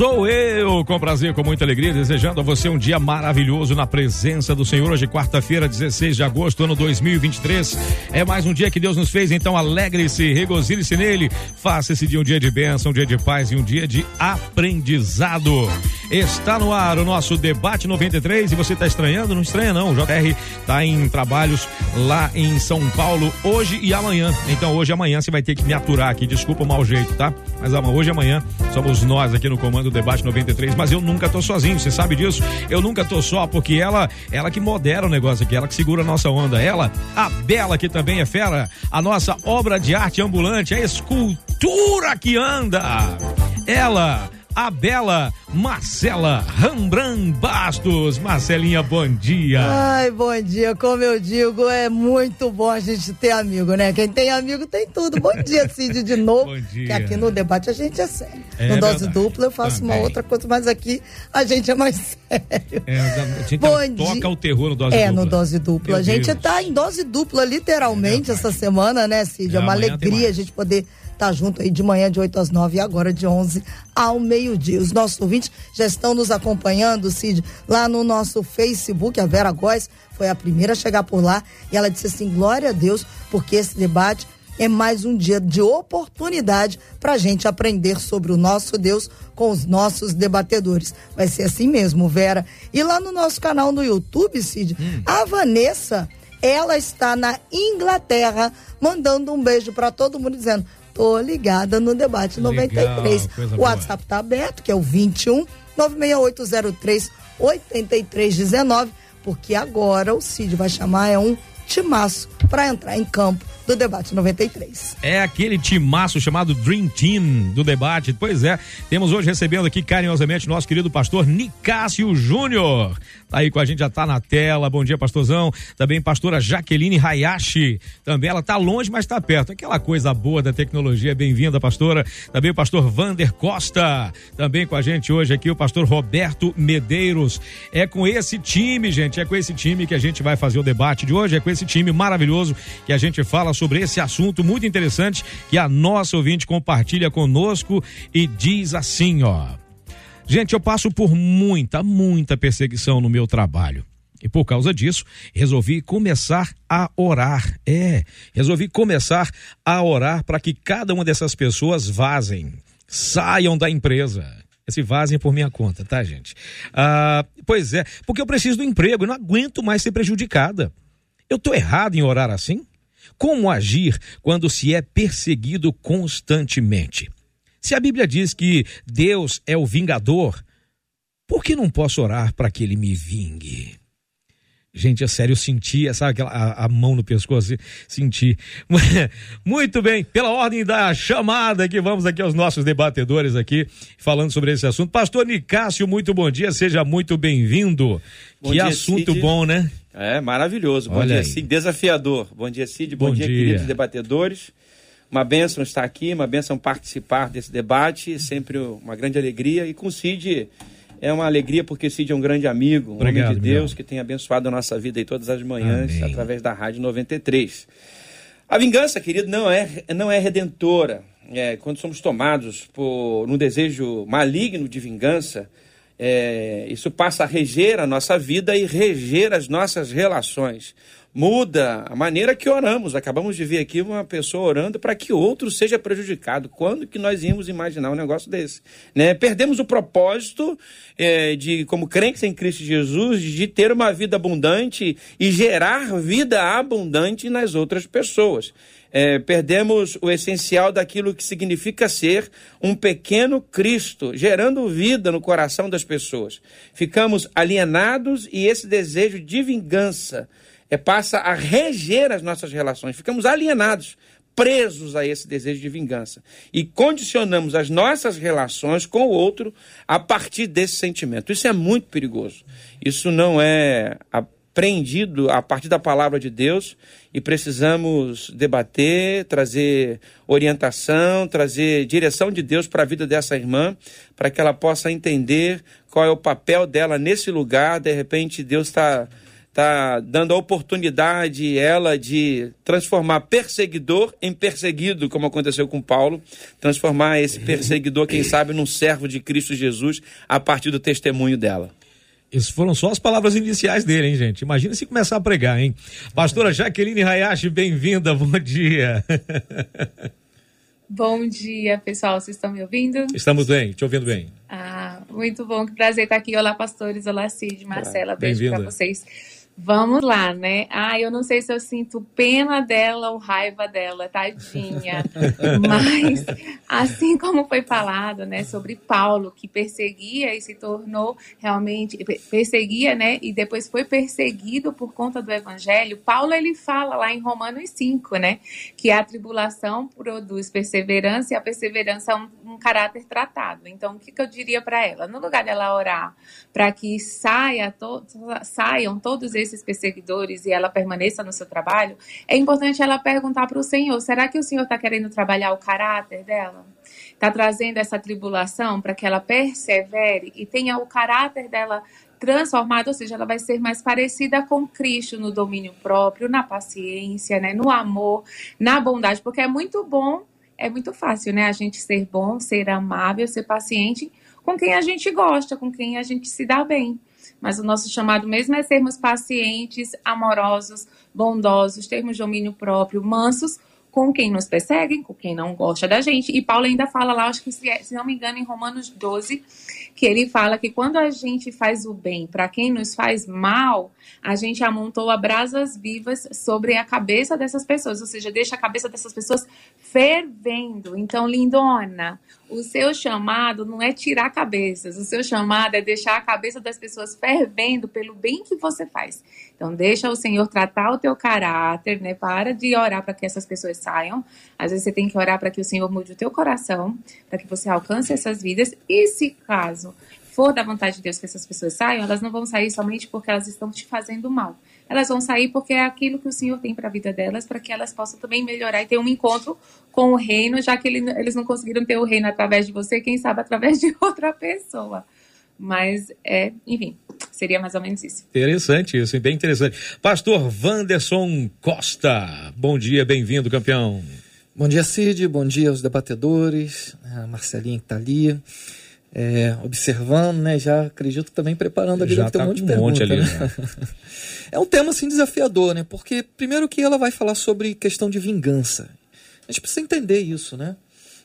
Sou eu, com prazer, com muita alegria, desejando a você um dia maravilhoso na presença do Senhor. Hoje, quarta-feira, 16 de agosto, ano 2023. É mais um dia que Deus nos fez, então alegre-se, regozile-se nele. Faça esse dia um dia de bênção, um dia de paz e um dia de aprendizado. Está no ar o nosso debate 93 e você está estranhando? Não estranha, não. O JR está em trabalhos lá em São Paulo hoje e amanhã. Então, hoje e amanhã você vai ter que me aturar aqui. Desculpa o mau jeito, tá? Mas hoje e amanhã somos nós aqui no comando do Debate 93, mas eu nunca tô sozinho, você sabe disso? Eu nunca tô só, porque ela, ela que modera o negócio aqui, ela que segura a nossa onda. Ela, a Bela, que também é fera, a nossa obra de arte ambulante, a escultura que anda. Ela a bela Marcela Rambran Bastos. Marcelinha, bom dia. Ai, bom dia. Como eu digo, é muito bom a gente ter amigo, né? Quem tem amigo tem tudo. Bom dia, Cid, de novo. bom dia. Que aqui no debate a gente é sério. É no Dose Dupla eu faço Também. uma outra coisa, mas aqui a gente é mais sério. É, a gente bom toca dia. o terror no Dose é, Dupla. É, no Dose Dupla. Meu a gente Deus. tá em dose dupla, literalmente, é essa semana, né, Cid? É, é uma alegria a gente poder tá junto aí de manhã de 8 às 9 e agora de 11 ao meio-dia. Os nossos ouvintes já estão nos acompanhando, Cid, lá no nosso Facebook. A Vera Góes foi a primeira a chegar por lá e ela disse assim: glória a Deus, porque esse debate é mais um dia de oportunidade para a gente aprender sobre o nosso Deus com os nossos debatedores. Vai ser assim mesmo, Vera. E lá no nosso canal no YouTube, Cid, hum. a Vanessa, ela está na Inglaterra, mandando um beijo para todo mundo, dizendo: Tô ligada no debate Legal, 93. O WhatsApp tá aberto, que é o 21 96803 8319, porque agora o Cid vai chamar é um timaço para entrar em campo do debate 93. É aquele timaço chamado Dream Team do debate. Pois é, temos hoje recebendo aqui carinhosamente nosso querido pastor Nicásio Júnior. Tá aí com a gente, já tá na tela. Bom dia, pastorzão. Também pastora Jaqueline Hayashi. Também ela tá longe, mas tá perto. Aquela coisa boa da tecnologia. Bem-vinda, pastora. Também o pastor Vander Costa. Também com a gente hoje aqui o pastor Roberto Medeiros. É com esse time, gente, é com esse time que a gente vai fazer o debate de hoje. É com esse time maravilhoso que a gente fala sobre esse assunto muito interessante que a nossa ouvinte compartilha conosco e diz assim, ó. Gente, eu passo por muita, muita perseguição no meu trabalho. E por causa disso, resolvi começar a orar. É, resolvi começar a orar para que cada uma dessas pessoas vazem, saiam da empresa. Se vazem por minha conta, tá, gente? Ah, pois é, porque eu preciso do emprego, eu não aguento mais ser prejudicada. Eu tô errado em orar assim? Como agir quando se é perseguido constantemente? Se a Bíblia diz que Deus é o vingador, por que não posso orar para que ele me vingue? Gente, é sério, eu senti, sabe aquela a, a mão no pescoço, senti. Muito bem, pela ordem da chamada que vamos aqui aos nossos debatedores aqui, falando sobre esse assunto. Pastor Nicásio, muito bom dia, seja muito bem-vindo. Que dia, assunto Cid. bom, né? É, maravilhoso. Bom Olha dia, aí. Cid, desafiador. Bom dia, Cid, bom, bom dia, dia, queridos debatedores. Uma bênção estar aqui, uma bênção participar desse debate, sempre uma grande alegria. E com o Cid é uma alegria porque o Cid é um grande amigo, um Obrigado, homem de Deus meu. que tem abençoado a nossa vida aí todas as manhãs Amém. através da Rádio 93. A vingança, querido, não é, não é redentora. É, quando somos tomados por um desejo maligno de vingança, é, isso passa a reger a nossa vida e reger as nossas relações muda a maneira que oramos. Acabamos de ver aqui uma pessoa orando para que outro seja prejudicado. Quando que nós íamos imaginar um negócio desse? Né? Perdemos o propósito é, de, como crentes em Cristo Jesus, de ter uma vida abundante e gerar vida abundante nas outras pessoas. É, perdemos o essencial daquilo que significa ser um pequeno Cristo, gerando vida no coração das pessoas. Ficamos alienados e esse desejo de vingança é, passa a reger as nossas relações. Ficamos alienados, presos a esse desejo de vingança. E condicionamos as nossas relações com o outro a partir desse sentimento. Isso é muito perigoso. Isso não é a prendido a partir da palavra de Deus e precisamos debater, trazer orientação, trazer direção de Deus para a vida dessa irmã, para que ela possa entender qual é o papel dela nesse lugar. De repente, Deus está tá dando a oportunidade ela de transformar perseguidor em perseguido, como aconteceu com Paulo, transformar esse perseguidor, quem sabe, num servo de Cristo Jesus a partir do testemunho dela. Isso foram só as palavras iniciais dele, hein, gente? Imagina se começar a pregar, hein? Pastora Jaqueline Hayashi, bem-vinda, bom dia. Bom dia, pessoal. Vocês estão me ouvindo? Estamos bem, te ouvindo bem. Ah, muito bom, que prazer estar aqui. Olá, pastores. Olá, Cid, Marcela. Beijo para vocês. Vamos lá, né? Ah, eu não sei se eu sinto pena dela ou raiva dela, tadinha. Mas, assim como foi falado, né, sobre Paulo, que perseguia e se tornou realmente, perseguia, né, e depois foi perseguido por conta do evangelho, Paulo, ele fala lá em Romanos 5, né, que a tribulação produz perseverança e a perseverança é um, um caráter tratado. Então, o que, que eu diria para ela? No lugar dela orar para que saia to saiam todos esses esses perseguidores e ela permaneça no seu trabalho, é importante ela perguntar para o Senhor: será que o Senhor está querendo trabalhar o caráter dela? Está trazendo essa tribulação para que ela persevere e tenha o caráter dela transformado, ou seja, ela vai ser mais parecida com Cristo no domínio próprio, na paciência, né, no amor, na bondade, porque é muito bom, é muito fácil, né, a gente ser bom, ser amável, ser paciente com quem a gente gosta, com quem a gente se dá bem. Mas o nosso chamado mesmo é sermos pacientes, amorosos, bondosos, termos domínio próprio, mansos com quem nos perseguem, com quem não gosta da gente. E Paulo ainda fala lá, acho que se, se não me engano, em Romanos 12, que ele fala que quando a gente faz o bem para quem nos faz mal, a gente amontoa brasas vivas sobre a cabeça dessas pessoas, ou seja, deixa a cabeça dessas pessoas fervendo. Então, lindona, o seu chamado não é tirar cabeças, o seu chamado é deixar a cabeça das pessoas fervendo pelo bem que você faz. Então, deixa o Senhor tratar o teu caráter, né? Para de orar para que essas pessoas saiam. Às vezes você tem que orar para que o Senhor mude o teu coração, para que você alcance essas vidas. E se caso for da vontade de Deus que essas pessoas saiam, elas não vão sair somente porque elas estão te fazendo mal. Elas vão sair porque é aquilo que o Senhor tem para a vida delas, para que elas possam também melhorar e ter um encontro com o reino, já que eles não conseguiram ter o reino através de você, quem sabe através de outra pessoa. Mas é, enfim, seria mais ou menos isso. Interessante isso, bem interessante. Pastor Wanderson Costa, bom dia, bem-vindo, campeão. Bom dia, Cid, bom dia aos debatedores, a Marcelinha que está ali é, observando, né? Já acredito também preparando ali, já tá um monte de um pergunta, monte ali, né? né? é um tema assim desafiador, né? Porque primeiro que ela vai falar sobre questão de vingança. A gente precisa entender isso, né?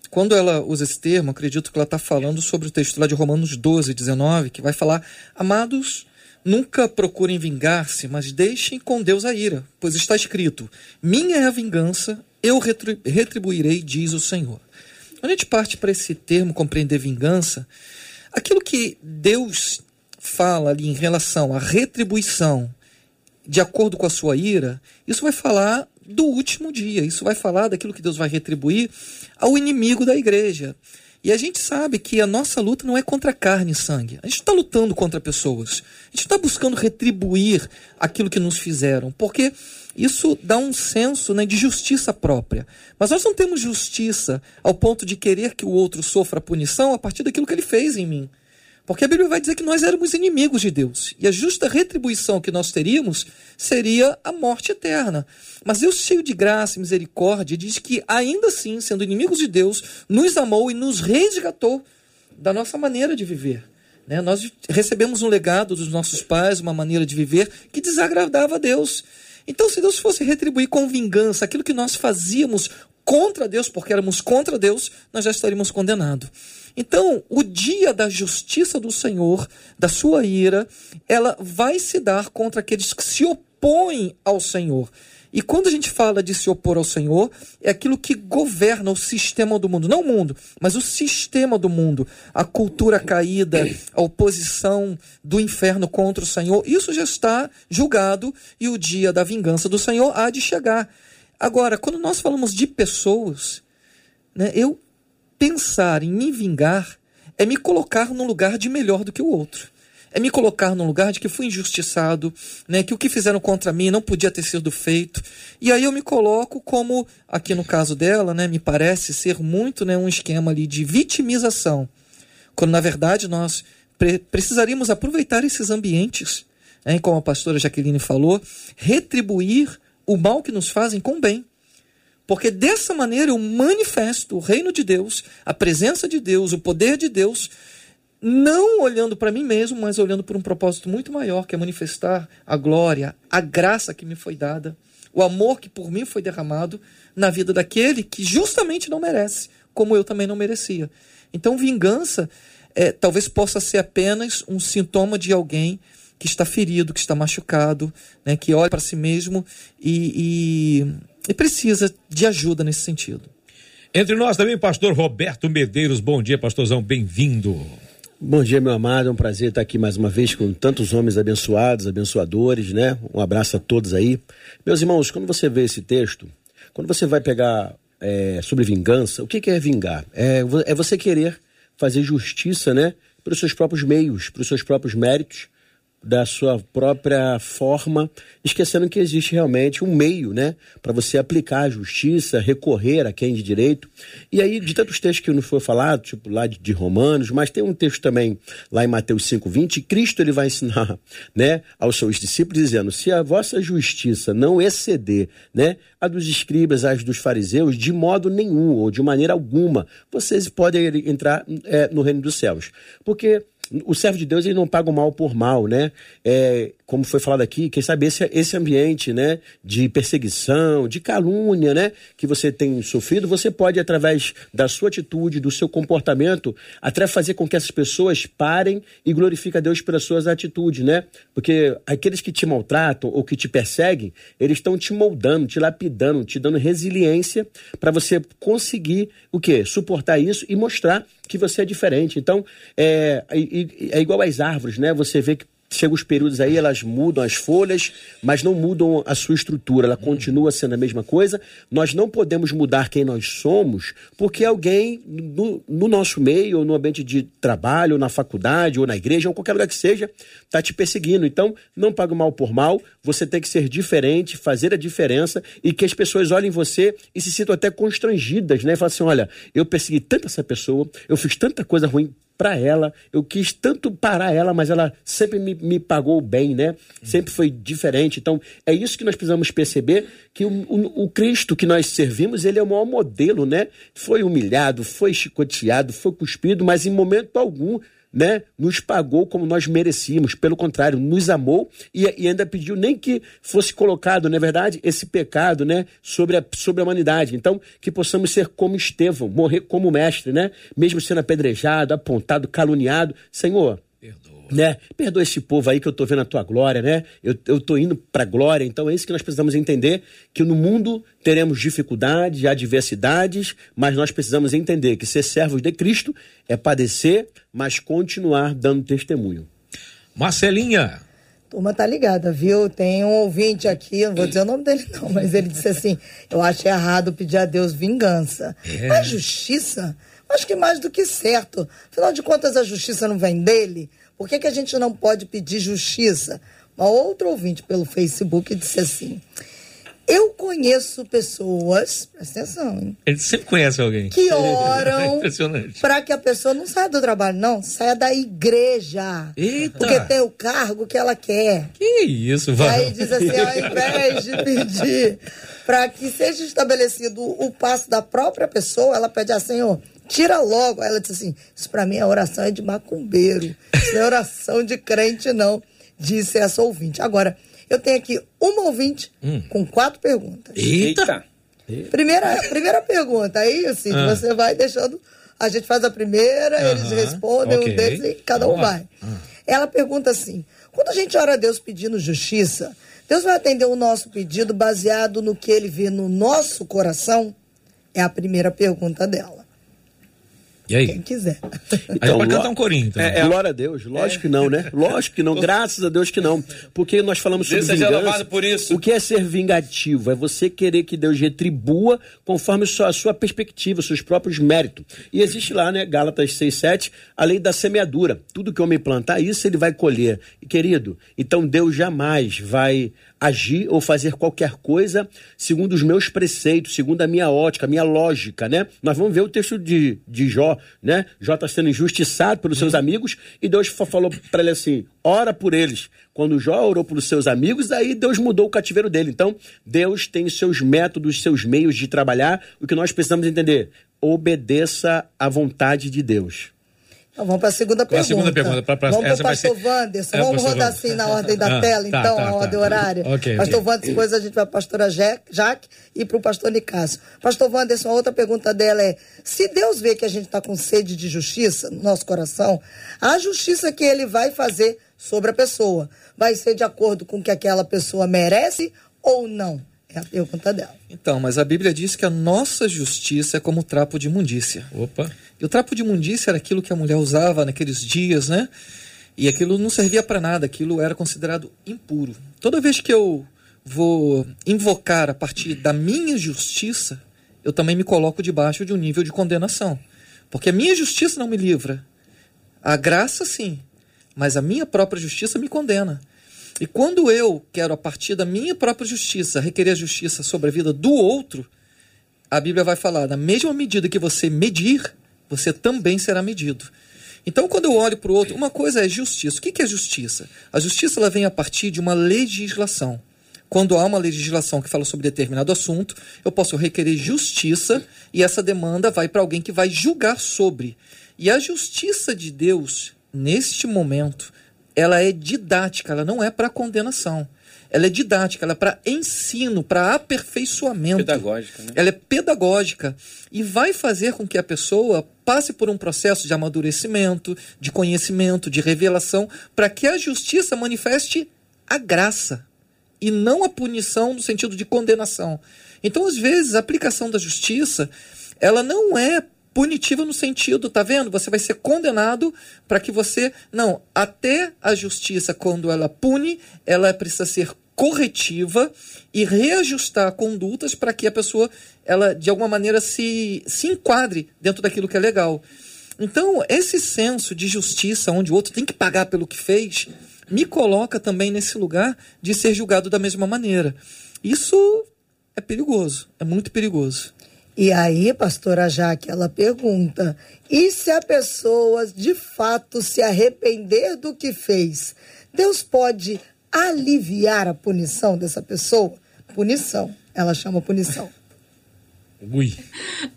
Quando ela usa esse termo, acredito que ela está falando sobre o texto lá de Romanos 12, 19, que vai falar: Amados, nunca procurem vingar-se, mas deixem com Deus a ira, pois está escrito: Minha é a vingança, eu retribuirei, diz o Senhor. Quando a gente parte para esse termo compreender vingança, aquilo que Deus fala ali em relação à retribuição de acordo com a sua ira, isso vai falar do último dia, isso vai falar daquilo que Deus vai retribuir ao inimigo da igreja. E a gente sabe que a nossa luta não é contra carne e sangue. A gente está lutando contra pessoas. A gente está buscando retribuir aquilo que nos fizeram. Porque isso dá um senso né, de justiça própria. Mas nós não temos justiça ao ponto de querer que o outro sofra punição a partir daquilo que ele fez em mim. Porque a Bíblia vai dizer que nós éramos inimigos de Deus. E a justa retribuição que nós teríamos seria a morte eterna. Mas Deus, cheio de graça e misericórdia, diz que, ainda assim, sendo inimigos de Deus, nos amou e nos resgatou da nossa maneira de viver. Né? Nós recebemos um legado dos nossos pais, uma maneira de viver que desagradava a Deus. Então, se Deus fosse retribuir com vingança aquilo que nós fazíamos contra Deus, porque éramos contra Deus, nós já estaríamos condenados. Então, o dia da justiça do Senhor, da sua ira, ela vai se dar contra aqueles que se opõem ao Senhor. E quando a gente fala de se opor ao Senhor, é aquilo que governa o sistema do mundo. Não o mundo, mas o sistema do mundo. A cultura caída, a oposição do inferno contra o Senhor. Isso já está julgado e o dia da vingança do Senhor há de chegar. Agora, quando nós falamos de pessoas, né, eu pensar em me vingar é me colocar num lugar de melhor do que o outro é me colocar no lugar de que fui injustiçado, né, que o que fizeram contra mim não podia ter sido feito. E aí eu me coloco como, aqui no caso dela, né, me parece ser muito né, um esquema ali de vitimização, quando na verdade nós pre precisaríamos aproveitar esses ambientes, né, como a pastora Jaqueline falou, retribuir o mal que nos fazem com bem. Porque dessa maneira eu manifesto o reino de Deus, a presença de Deus, o poder de Deus, não olhando para mim mesmo, mas olhando por um propósito muito maior, que é manifestar a glória, a graça que me foi dada, o amor que por mim foi derramado na vida daquele que justamente não merece, como eu também não merecia. Então, vingança é, talvez possa ser apenas um sintoma de alguém que está ferido, que está machucado, né, que olha para si mesmo e, e e precisa de ajuda nesse sentido. Entre nós também, pastor Roberto Medeiros. Bom dia, pastorzão, bem-vindo. Bom dia, meu amado. É um prazer estar aqui mais uma vez com tantos homens abençoados, abençoadores, né? Um abraço a todos aí. Meus irmãos, quando você vê esse texto, quando você vai pegar é, sobre vingança, o que, é vingar? É, é você querer fazer justiça, né? Pelos seus próprios meios, pelos seus próprios méritos, da sua própria forma, esquecendo que existe realmente um meio, né, para você aplicar a justiça, recorrer a quem de direito. E aí, de tantos textos que não foi falado, tipo lá de, de Romanos, mas tem um texto também lá em Mateus 5:20, Cristo ele vai ensinar, né, aos seus discípulos dizendo: "Se a vossa justiça não exceder, né, a dos escribas, a dos fariseus, de modo nenhum ou de maneira alguma, vocês podem entrar é, no reino dos céus". Porque o servo de Deus ele não paga o mal por mal, né? É, como foi falado aqui, quem sabe esse, esse ambiente, né, de perseguição, de calúnia, né, que você tem sofrido, você pode através da sua atitude, do seu comportamento, até fazer com que essas pessoas parem e glorifiquem a Deus pelas suas atitudes, né? Porque aqueles que te maltratam ou que te perseguem, eles estão te moldando, te lapidando, te dando resiliência para você conseguir o quê? Suportar isso e mostrar que você é diferente. Então, é, é, é igual às árvores, né? Você vê que chega os períodos aí, elas mudam as folhas, mas não mudam a sua estrutura, ela continua sendo a mesma coisa. Nós não podemos mudar quem nós somos porque alguém no, no nosso meio, ou no ambiente de trabalho, ou na faculdade, ou na igreja, ou qualquer lugar que seja, está te perseguindo. Então, não paga mal por mal, você tem que ser diferente, fazer a diferença e que as pessoas olhem você e se sintam até constrangidas, né? Falam assim: olha, eu persegui tanto essa pessoa, eu fiz tanta coisa ruim para ela. Eu quis tanto parar ela, mas ela sempre me, me pagou bem, né? Sempre foi diferente. Então, é isso que nós precisamos perceber, que o, o, o Cristo que nós servimos, ele é o maior modelo, né? Foi humilhado, foi chicoteado, foi cuspido, mas em momento algum né, nos pagou como nós merecíamos, pelo contrário, nos amou e, e, ainda pediu nem que fosse colocado, na é verdade, esse pecado, né, sobre a, sobre a humanidade. Então, que possamos ser como Estevão, morrer como mestre, né, mesmo sendo apedrejado, apontado, caluniado. Senhor, né? Perdoa esse povo aí que eu tô vendo a tua glória, né? Eu, eu tô indo pra glória, então é isso que nós precisamos entender, que no mundo teremos dificuldades, adversidades, mas nós precisamos entender que ser servos de Cristo é padecer, mas continuar dando testemunho. Marcelinha. Turma tá ligada, viu? Tem um ouvinte aqui, não vou dizer o nome dele não, mas ele disse assim, eu acho errado pedir a Deus vingança. É. A justiça, acho que mais do que certo. Afinal de contas, a justiça não vem dele. Por que, que a gente não pode pedir justiça? Uma outra ouvinte pelo Facebook disse assim: Eu conheço pessoas, presta atenção, hein? Ele sempre conhece alguém. Que oram para que a pessoa não saia do trabalho, não, saia da igreja. Eita. Porque tem o cargo que ela quer. Que isso, vai. Aí diz assim: ao invés de pedir para que seja estabelecido o passo da própria pessoa, ela pede a assim, Senhor tira logo. Aí ela disse assim: Isso para mim é oração é de macumbeiro. Isso não é oração de crente, não. Disse essa ouvinte. Agora, eu tenho aqui uma ouvinte hum. com quatro perguntas. Eita! Primeira, primeira pergunta. Aí, assim, ah. você vai deixando. A gente faz a primeira, uh -huh. eles respondem okay. um deles e cada um vai. Uh. Ela pergunta assim: quando a gente ora a Deus pedindo justiça, Deus vai atender o nosso pedido baseado no que ele vê no nosso coração? É a primeira pergunta dela. E aí? Quem quiser. Então, Aí cantar um corinho. Então. É, é, glória a Deus. Lógico é. que não, né? Lógico que não. Graças a Deus que não. Porque nós falamos sobre Deus vingança. por isso. O que é ser vingativo? É você querer que Deus retribua conforme a sua perspectiva, seus próprios méritos. E existe lá, né, Gálatas 6, 7, a lei da semeadura. Tudo que o homem plantar, isso ele vai colher. E, querido, então Deus jamais vai agir ou fazer qualquer coisa segundo os meus preceitos, segundo a minha ótica, a minha lógica, né? Nós vamos ver o texto de, de Jó, né? Jó está sendo injustiçado pelos seus amigos e Deus falou para ele assim: ora por eles. Quando Jó orou pelos seus amigos, aí Deus mudou o cativeiro dele. Então, Deus tem seus métodos, seus meios de trabalhar. O que nós precisamos entender: obedeça à vontade de Deus. Então, vamos para a segunda pergunta. A segunda pergunta pra, pra, vamos para o pastor ser... Wanderson. É, vamos rodar assim na ordem da ah, tela, tá, então, tá, a tá, ordem horária. Okay, pastor okay. Wanderson, depois a gente vai para a pastora Jaque e para o pastor Nicásio. Pastor Wanderson, a outra pergunta dela é: se Deus vê que a gente está com sede de justiça no nosso coração, a justiça que ele vai fazer sobre a pessoa vai ser de acordo com o que aquela pessoa merece ou não? É a pergunta dela. Então, mas a Bíblia diz que a nossa justiça é como trapo de imundícia. Opa. E o trapo de imundícia era aquilo que a mulher usava naqueles dias, né? E aquilo não servia para nada, aquilo era considerado impuro. Toda vez que eu vou invocar a partir da minha justiça, eu também me coloco debaixo de um nível de condenação. Porque a minha justiça não me livra. A graça, sim, mas a minha própria justiça me condena. E quando eu quero, a partir da minha própria justiça, requerer justiça sobre a vida do outro, a Bíblia vai falar: na mesma medida que você medir, você também será medido. Então, quando eu olho para o outro, uma coisa é justiça. O que é justiça? A justiça ela vem a partir de uma legislação. Quando há uma legislação que fala sobre determinado assunto, eu posso requerer justiça e essa demanda vai para alguém que vai julgar sobre. E a justiça de Deus, neste momento, ela é didática, ela não é para condenação. Ela é didática, ela é para ensino, para aperfeiçoamento. Pedagógica, né? Ela é pedagógica e vai fazer com que a pessoa passe por um processo de amadurecimento, de conhecimento, de revelação, para que a justiça manifeste a graça e não a punição no sentido de condenação. Então, às vezes, a aplicação da justiça, ela não é punitiva no sentido, tá vendo? Você vai ser condenado para que você. Não, até a justiça, quando ela pune, ela precisa ser corretiva e reajustar condutas para que a pessoa, ela de alguma maneira se, se enquadre dentro daquilo que é legal. Então, esse senso de justiça, onde o outro tem que pagar pelo que fez, me coloca também nesse lugar de ser julgado da mesma maneira. Isso é perigoso, é muito perigoso. E aí, pastora Jaque, ela pergunta: e se a pessoa de fato se arrepender do que fez, Deus pode aliviar a punição dessa pessoa? Punição, ela chama punição. Ui.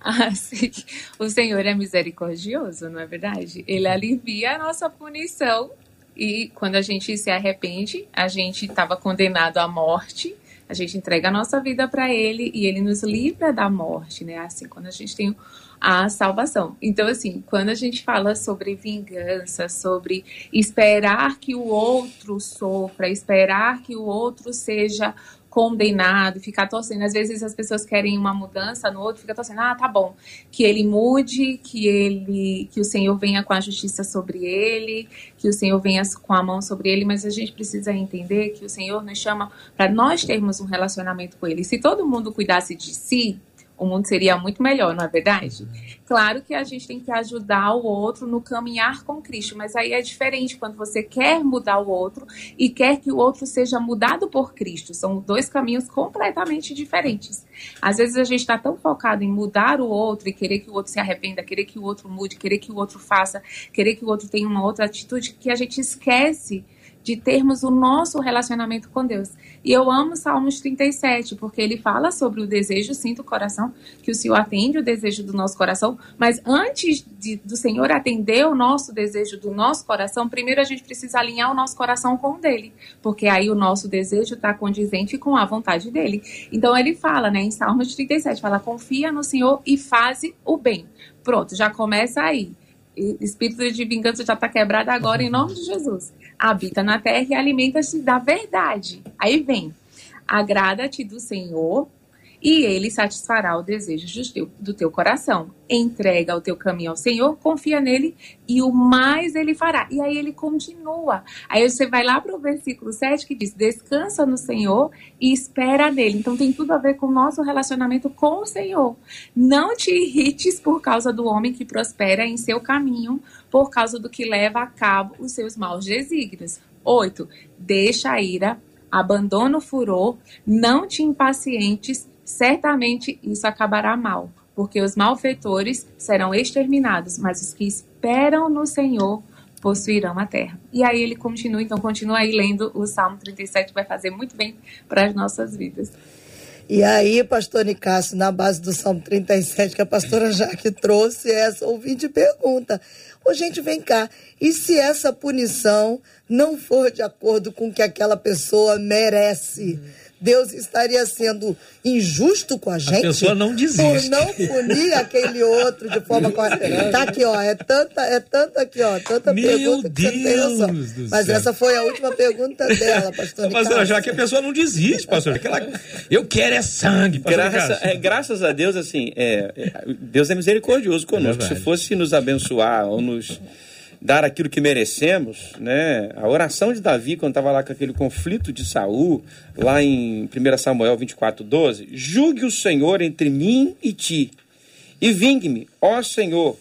Ah, sim. O Senhor é misericordioso, não é verdade? Ele alivia a nossa punição. E quando a gente se arrepende, a gente estava condenado à morte a gente entrega a nossa vida para Ele e Ele nos livra da morte, né? Assim, quando a gente tem a salvação. Então, assim, quando a gente fala sobre vingança, sobre esperar que o outro sofra, esperar que o outro seja condenado, ficar torcendo. Às vezes as pessoas querem uma mudança no outro, fica torcendo, ah, tá bom, que ele mude, que ele, que o Senhor venha com a justiça sobre ele, que o Senhor venha com a mão sobre ele, mas a gente precisa entender que o Senhor nos chama para nós termos um relacionamento com ele. Se todo mundo cuidasse de si, o mundo seria muito melhor, não é verdade? Claro que a gente tem que ajudar o outro no caminhar com Cristo, mas aí é diferente quando você quer mudar o outro e quer que o outro seja mudado por Cristo. São dois caminhos completamente diferentes. Às vezes a gente está tão focado em mudar o outro e querer que o outro se arrependa, querer que o outro mude, querer que o outro faça, querer que o outro tenha uma outra atitude, que a gente esquece de termos o nosso relacionamento com Deus. E eu amo Salmos 37, porque ele fala sobre o desejo, sim, do coração, que o Senhor atende o desejo do nosso coração, mas antes de, do Senhor atender o nosso desejo do nosso coração, primeiro a gente precisa alinhar o nosso coração com o dele, porque aí o nosso desejo está condizente com a vontade dele. Então ele fala, né, em Salmos 37, fala, confia no Senhor e faze o bem. Pronto, já começa aí. Espírito de vingança já está quebrado agora em nome de Jesus habita na terra e alimenta-se da verdade. Aí vem, agrada-te do Senhor e ele satisfará o desejo do teu, do teu coração. Entrega o teu caminho ao Senhor, confia nele e o mais ele fará. E aí ele continua. Aí você vai lá para o versículo 7 que diz: Descansa no Senhor e espera nele. Então tem tudo a ver com o nosso relacionamento com o Senhor. Não te irrites por causa do homem que prospera em seu caminho, por causa do que leva a cabo os seus maus desígnios. 8. Deixa a ira, abandona o furor, não te impacientes, certamente isso acabará mal, porque os malfeitores serão exterminados, mas os que esperam no Senhor possuirão a terra. E aí ele continua, então continua aí lendo o Salmo 37, vai fazer muito bem para as nossas vidas. E aí, pastor Nicásio, na base do Salmo 37, que a pastora Jaque trouxe, essa ouvinte pergunta: Ô, gente, vem cá. E se essa punição não for de acordo com o que aquela pessoa merece? Deus estaria sendo injusto com a gente. A pessoa não desiste. Por não punir aquele outro de forma correta. Tá aqui, ó. É tanta, é tanta aqui, ó. Tanta Meu pergunta que Deus você tem Mas céu. essa foi a última pergunta dela, pastor. Pastor, já que a pessoa não desiste, pastor. Aquela... Eu quero é sangue, pastor. Graça, é, graças a Deus, assim, é, é Deus é misericordioso conosco. É Se fosse nos abençoar ou nos dar aquilo que merecemos, né? A oração de Davi, quando estava lá com aquele conflito de Saul, lá em 1 Samuel 24, 12, julgue o Senhor entre mim e ti, e vingue-me, ó Senhor,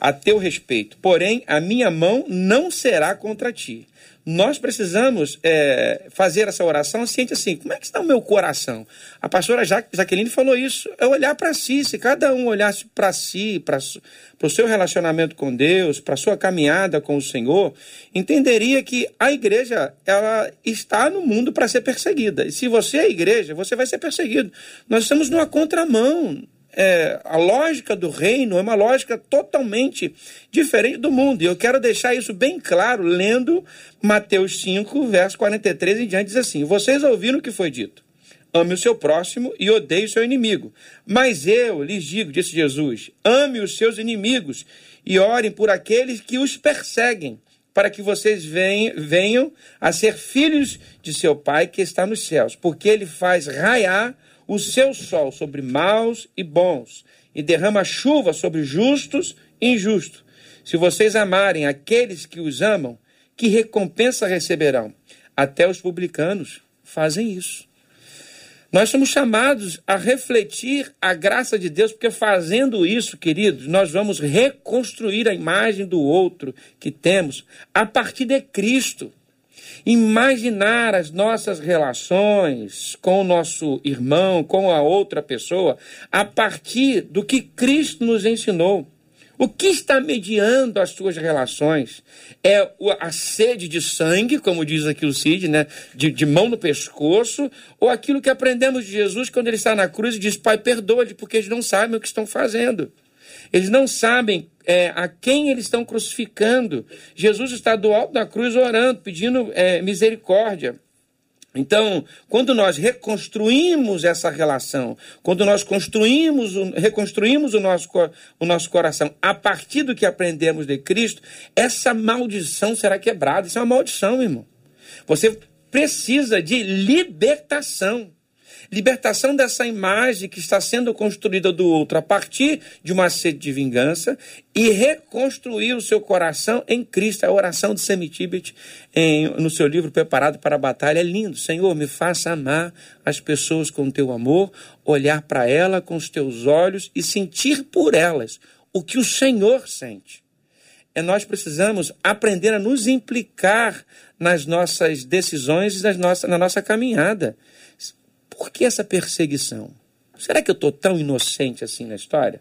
a teu respeito. Porém, a minha mão não será contra ti nós precisamos é, fazer essa oração ciente assim, como é que está o meu coração? A pastora Jaqueline falou isso, é olhar para si, se cada um olhasse para si, para o seu relacionamento com Deus, para a sua caminhada com o Senhor, entenderia que a igreja ela está no mundo para ser perseguida. E se você é igreja, você vai ser perseguido. Nós estamos numa contramão é, a lógica do reino é uma lógica totalmente diferente do mundo. E eu quero deixar isso bem claro lendo Mateus 5, verso 43 em diante, diz assim: Vocês ouviram o que foi dito. Ame o seu próximo e odeie o seu inimigo. Mas eu lhes digo, disse Jesus: ame os seus inimigos e orem por aqueles que os perseguem, para que vocês venham a ser filhos de seu Pai que está nos céus, porque ele faz raiar o seu sol sobre maus e bons, e derrama chuva sobre justos e injustos. Se vocês amarem aqueles que os amam, que recompensa receberão? Até os publicanos fazem isso. Nós somos chamados a refletir a graça de Deus, porque fazendo isso, queridos, nós vamos reconstruir a imagem do outro que temos a partir de Cristo imaginar as nossas relações com o nosso irmão, com a outra pessoa, a partir do que Cristo nos ensinou. O que está mediando as suas relações? É a sede de sangue, como diz aqui o Cid, né? de, de mão no pescoço, ou aquilo que aprendemos de Jesus quando ele está na cruz e diz: Pai, perdoa-lhe, porque eles não sabem o que estão fazendo. Eles não sabem é, a quem eles estão crucificando. Jesus está do alto da cruz orando, pedindo é, misericórdia. Então, quando nós reconstruímos essa relação, quando nós construímos, reconstruímos o nosso, o nosso coração a partir do que aprendemos de Cristo, essa maldição será quebrada. Isso é uma maldição, irmão. Você precisa de libertação libertação dessa imagem que está sendo construída do outro a partir de uma sede de vingança e reconstruir o seu coração em Cristo. A oração de Semitibet no seu livro Preparado para a Batalha é lindo. Senhor, me faça amar as pessoas com teu amor, olhar para ela com os teus olhos e sentir por elas o que o Senhor sente. É nós precisamos aprender a nos implicar nas nossas decisões e nas nossa, na nossa caminhada. Por que essa perseguição? Será que eu estou tão inocente assim na história?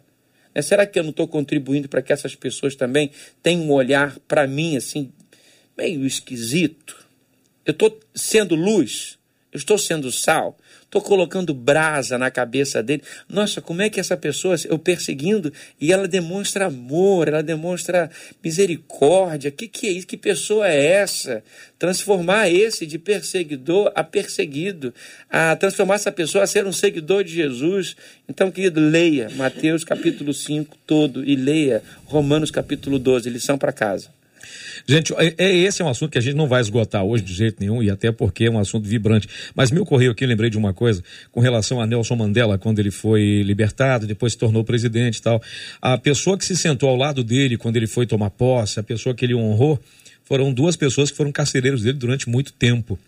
Né, será que eu não estou contribuindo para que essas pessoas também tenham um olhar para mim assim, meio esquisito? Eu estou sendo luz? Eu estou sendo sal? Estou colocando brasa na cabeça dele. Nossa, como é que essa pessoa, eu perseguindo, e ela demonstra amor, ela demonstra misericórdia. Que que é isso? Que pessoa é essa? Transformar esse de perseguidor a perseguido, a transformar essa pessoa a ser um seguidor de Jesus. Então, querido, leia Mateus capítulo 5 todo e leia Romanos capítulo 12, lição para casa. Gente, é, é, esse é um assunto que a gente não vai esgotar hoje de jeito nenhum, e até porque é um assunto vibrante. Mas me ocorreu aqui, lembrei de uma coisa, com relação a Nelson Mandela, quando ele foi libertado, depois se tornou presidente e tal. A pessoa que se sentou ao lado dele quando ele foi tomar posse, a pessoa que ele honrou, foram duas pessoas que foram carcereiros dele durante muito tempo.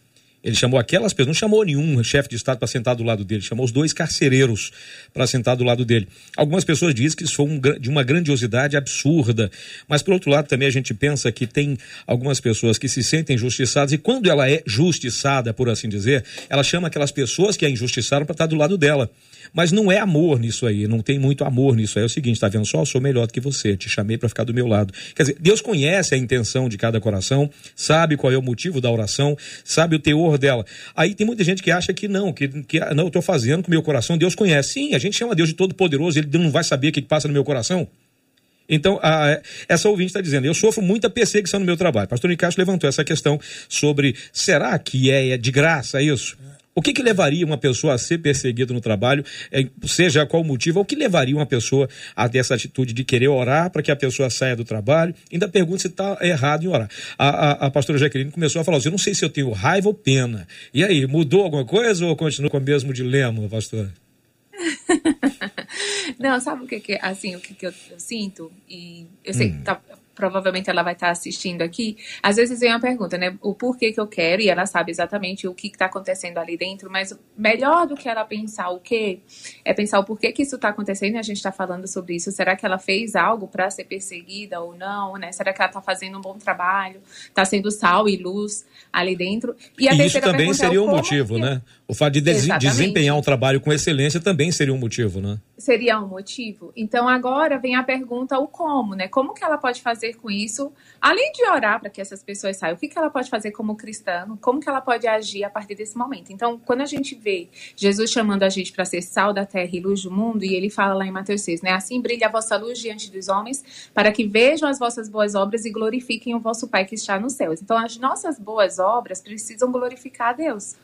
Ele chamou aquelas pessoas, não chamou nenhum chefe de Estado para sentar do lado dele, chamou os dois carcereiros para sentar do lado dele. Algumas pessoas dizem que isso foi um, de uma grandiosidade absurda, mas por outro lado também a gente pensa que tem algumas pessoas que se sentem injustiçadas e quando ela é justiçada, por assim dizer, ela chama aquelas pessoas que a injustiçaram para estar do lado dela. Mas não é amor nisso aí, não tem muito amor nisso aí. É o seguinte, tá vendo só? Eu sou melhor do que você, te chamei para ficar do meu lado. Quer dizer, Deus conhece a intenção de cada coração, sabe qual é o motivo da oração, sabe o teor dela. Aí tem muita gente que acha que não, que, que não, eu estou fazendo com o meu coração, Deus conhece. Sim, a gente chama Deus de todo-poderoso, ele não vai saber o que passa no meu coração. Então, a, essa ouvinte está dizendo: eu sofro muita perseguição no meu trabalho. Pastor Nicasso levantou essa questão sobre será que é, é de graça isso? O que, que levaria uma pessoa a ser perseguida no trabalho, é, seja qual o motivo, o que levaria uma pessoa a ter essa atitude de querer orar para que a pessoa saia do trabalho? Ainda pergunta se está errado em orar. A, a, a pastora Jaqueline começou a falar assim: eu não sei se eu tenho raiva ou pena. E aí, mudou alguma coisa ou continua com o mesmo dilema, pastor? não, sabe o que, que assim, o que, que eu, eu, sinto? E eu sei hum. tá, provavelmente ela vai estar assistindo aqui, às vezes vem uma pergunta, né? O porquê que eu quero, e ela sabe exatamente o que está acontecendo ali dentro, mas melhor do que ela pensar o que, é pensar o porquê que isso está acontecendo e a gente está falando sobre isso. Será que ela fez algo para ser perseguida ou não, né? Será que ela está fazendo um bom trabalho? Está sendo sal e luz ali dentro? E, a e isso também é seria é um motivo, que... né? O fato de desempenhar um trabalho com excelência também seria um motivo, né? Seria um motivo. Então agora vem a pergunta o como, né? Como que ela pode fazer com isso, além de orar para que essas pessoas saiam? O que, que ela pode fazer como cristã? Como que ela pode agir a partir desse momento? Então, quando a gente vê Jesus chamando a gente para ser sal da terra e luz do mundo, e ele fala lá em Mateus 6, né? Assim brilha a vossa luz diante dos homens, para que vejam as vossas boas obras e glorifiquem o vosso Pai que está nos céus. Então, as nossas boas obras precisam glorificar a Deus.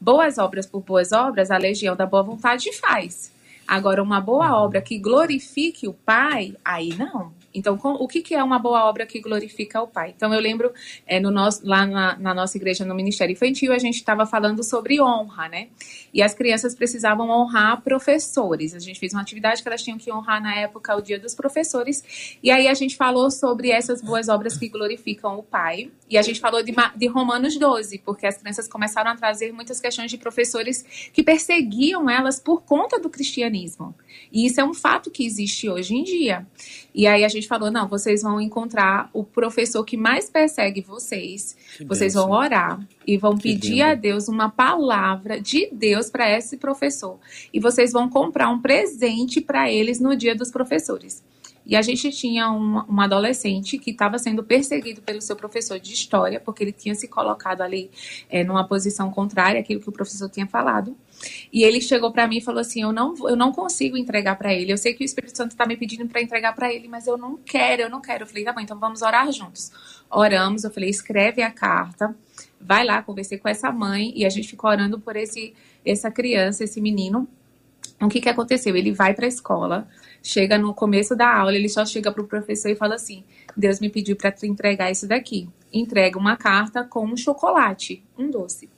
Boas obras por boas obras, a legião da boa vontade faz. Agora, uma boa obra que glorifique o Pai, aí não. Então, com, o que, que, é uma boa obra que glorifica o Pai? Então, eu lembro é, no nosso, lá na, na, nossa igreja, no Ministério Infantil, a gente estava falando sobre honra, né? E as crianças precisavam honrar professores. A gente fez uma atividade que elas tinham que honrar na época o Dia dos Professores. E aí a gente falou sobre essas boas obras que glorificam o Pai. E a gente falou de, de Romanos 12, porque as crianças começaram a trazer muitas questões de professores que perseguiam elas por conta do cristianismo. E isso é um fato que existe hoje em dia. E aí a gente falou: não, vocês vão encontrar o professor que mais persegue vocês. Que vocês vão orar e vão que pedir lindo. a Deus uma palavra de Deus para esse professor. E vocês vão comprar um presente para eles no dia dos professores. E a gente tinha um, um adolescente que estava sendo perseguido pelo seu professor de história, porque ele tinha se colocado ali é, numa posição contrária àquilo que o professor tinha falado. E ele chegou para mim e falou assim: eu não, eu não consigo entregar para ele. Eu sei que o Espírito Santo está me pedindo para entregar para ele, mas eu não quero, eu não quero. Eu falei: tá bom, então vamos orar juntos. Oramos, eu falei: escreve a carta, vai lá, conversei com essa mãe e a gente ficou orando por esse, essa criança, esse menino. O que, que aconteceu? Ele vai para a escola, chega no começo da aula, ele só chega para o professor e fala assim: Deus me pediu para tu entregar isso daqui. Entrega uma carta com um chocolate, um doce.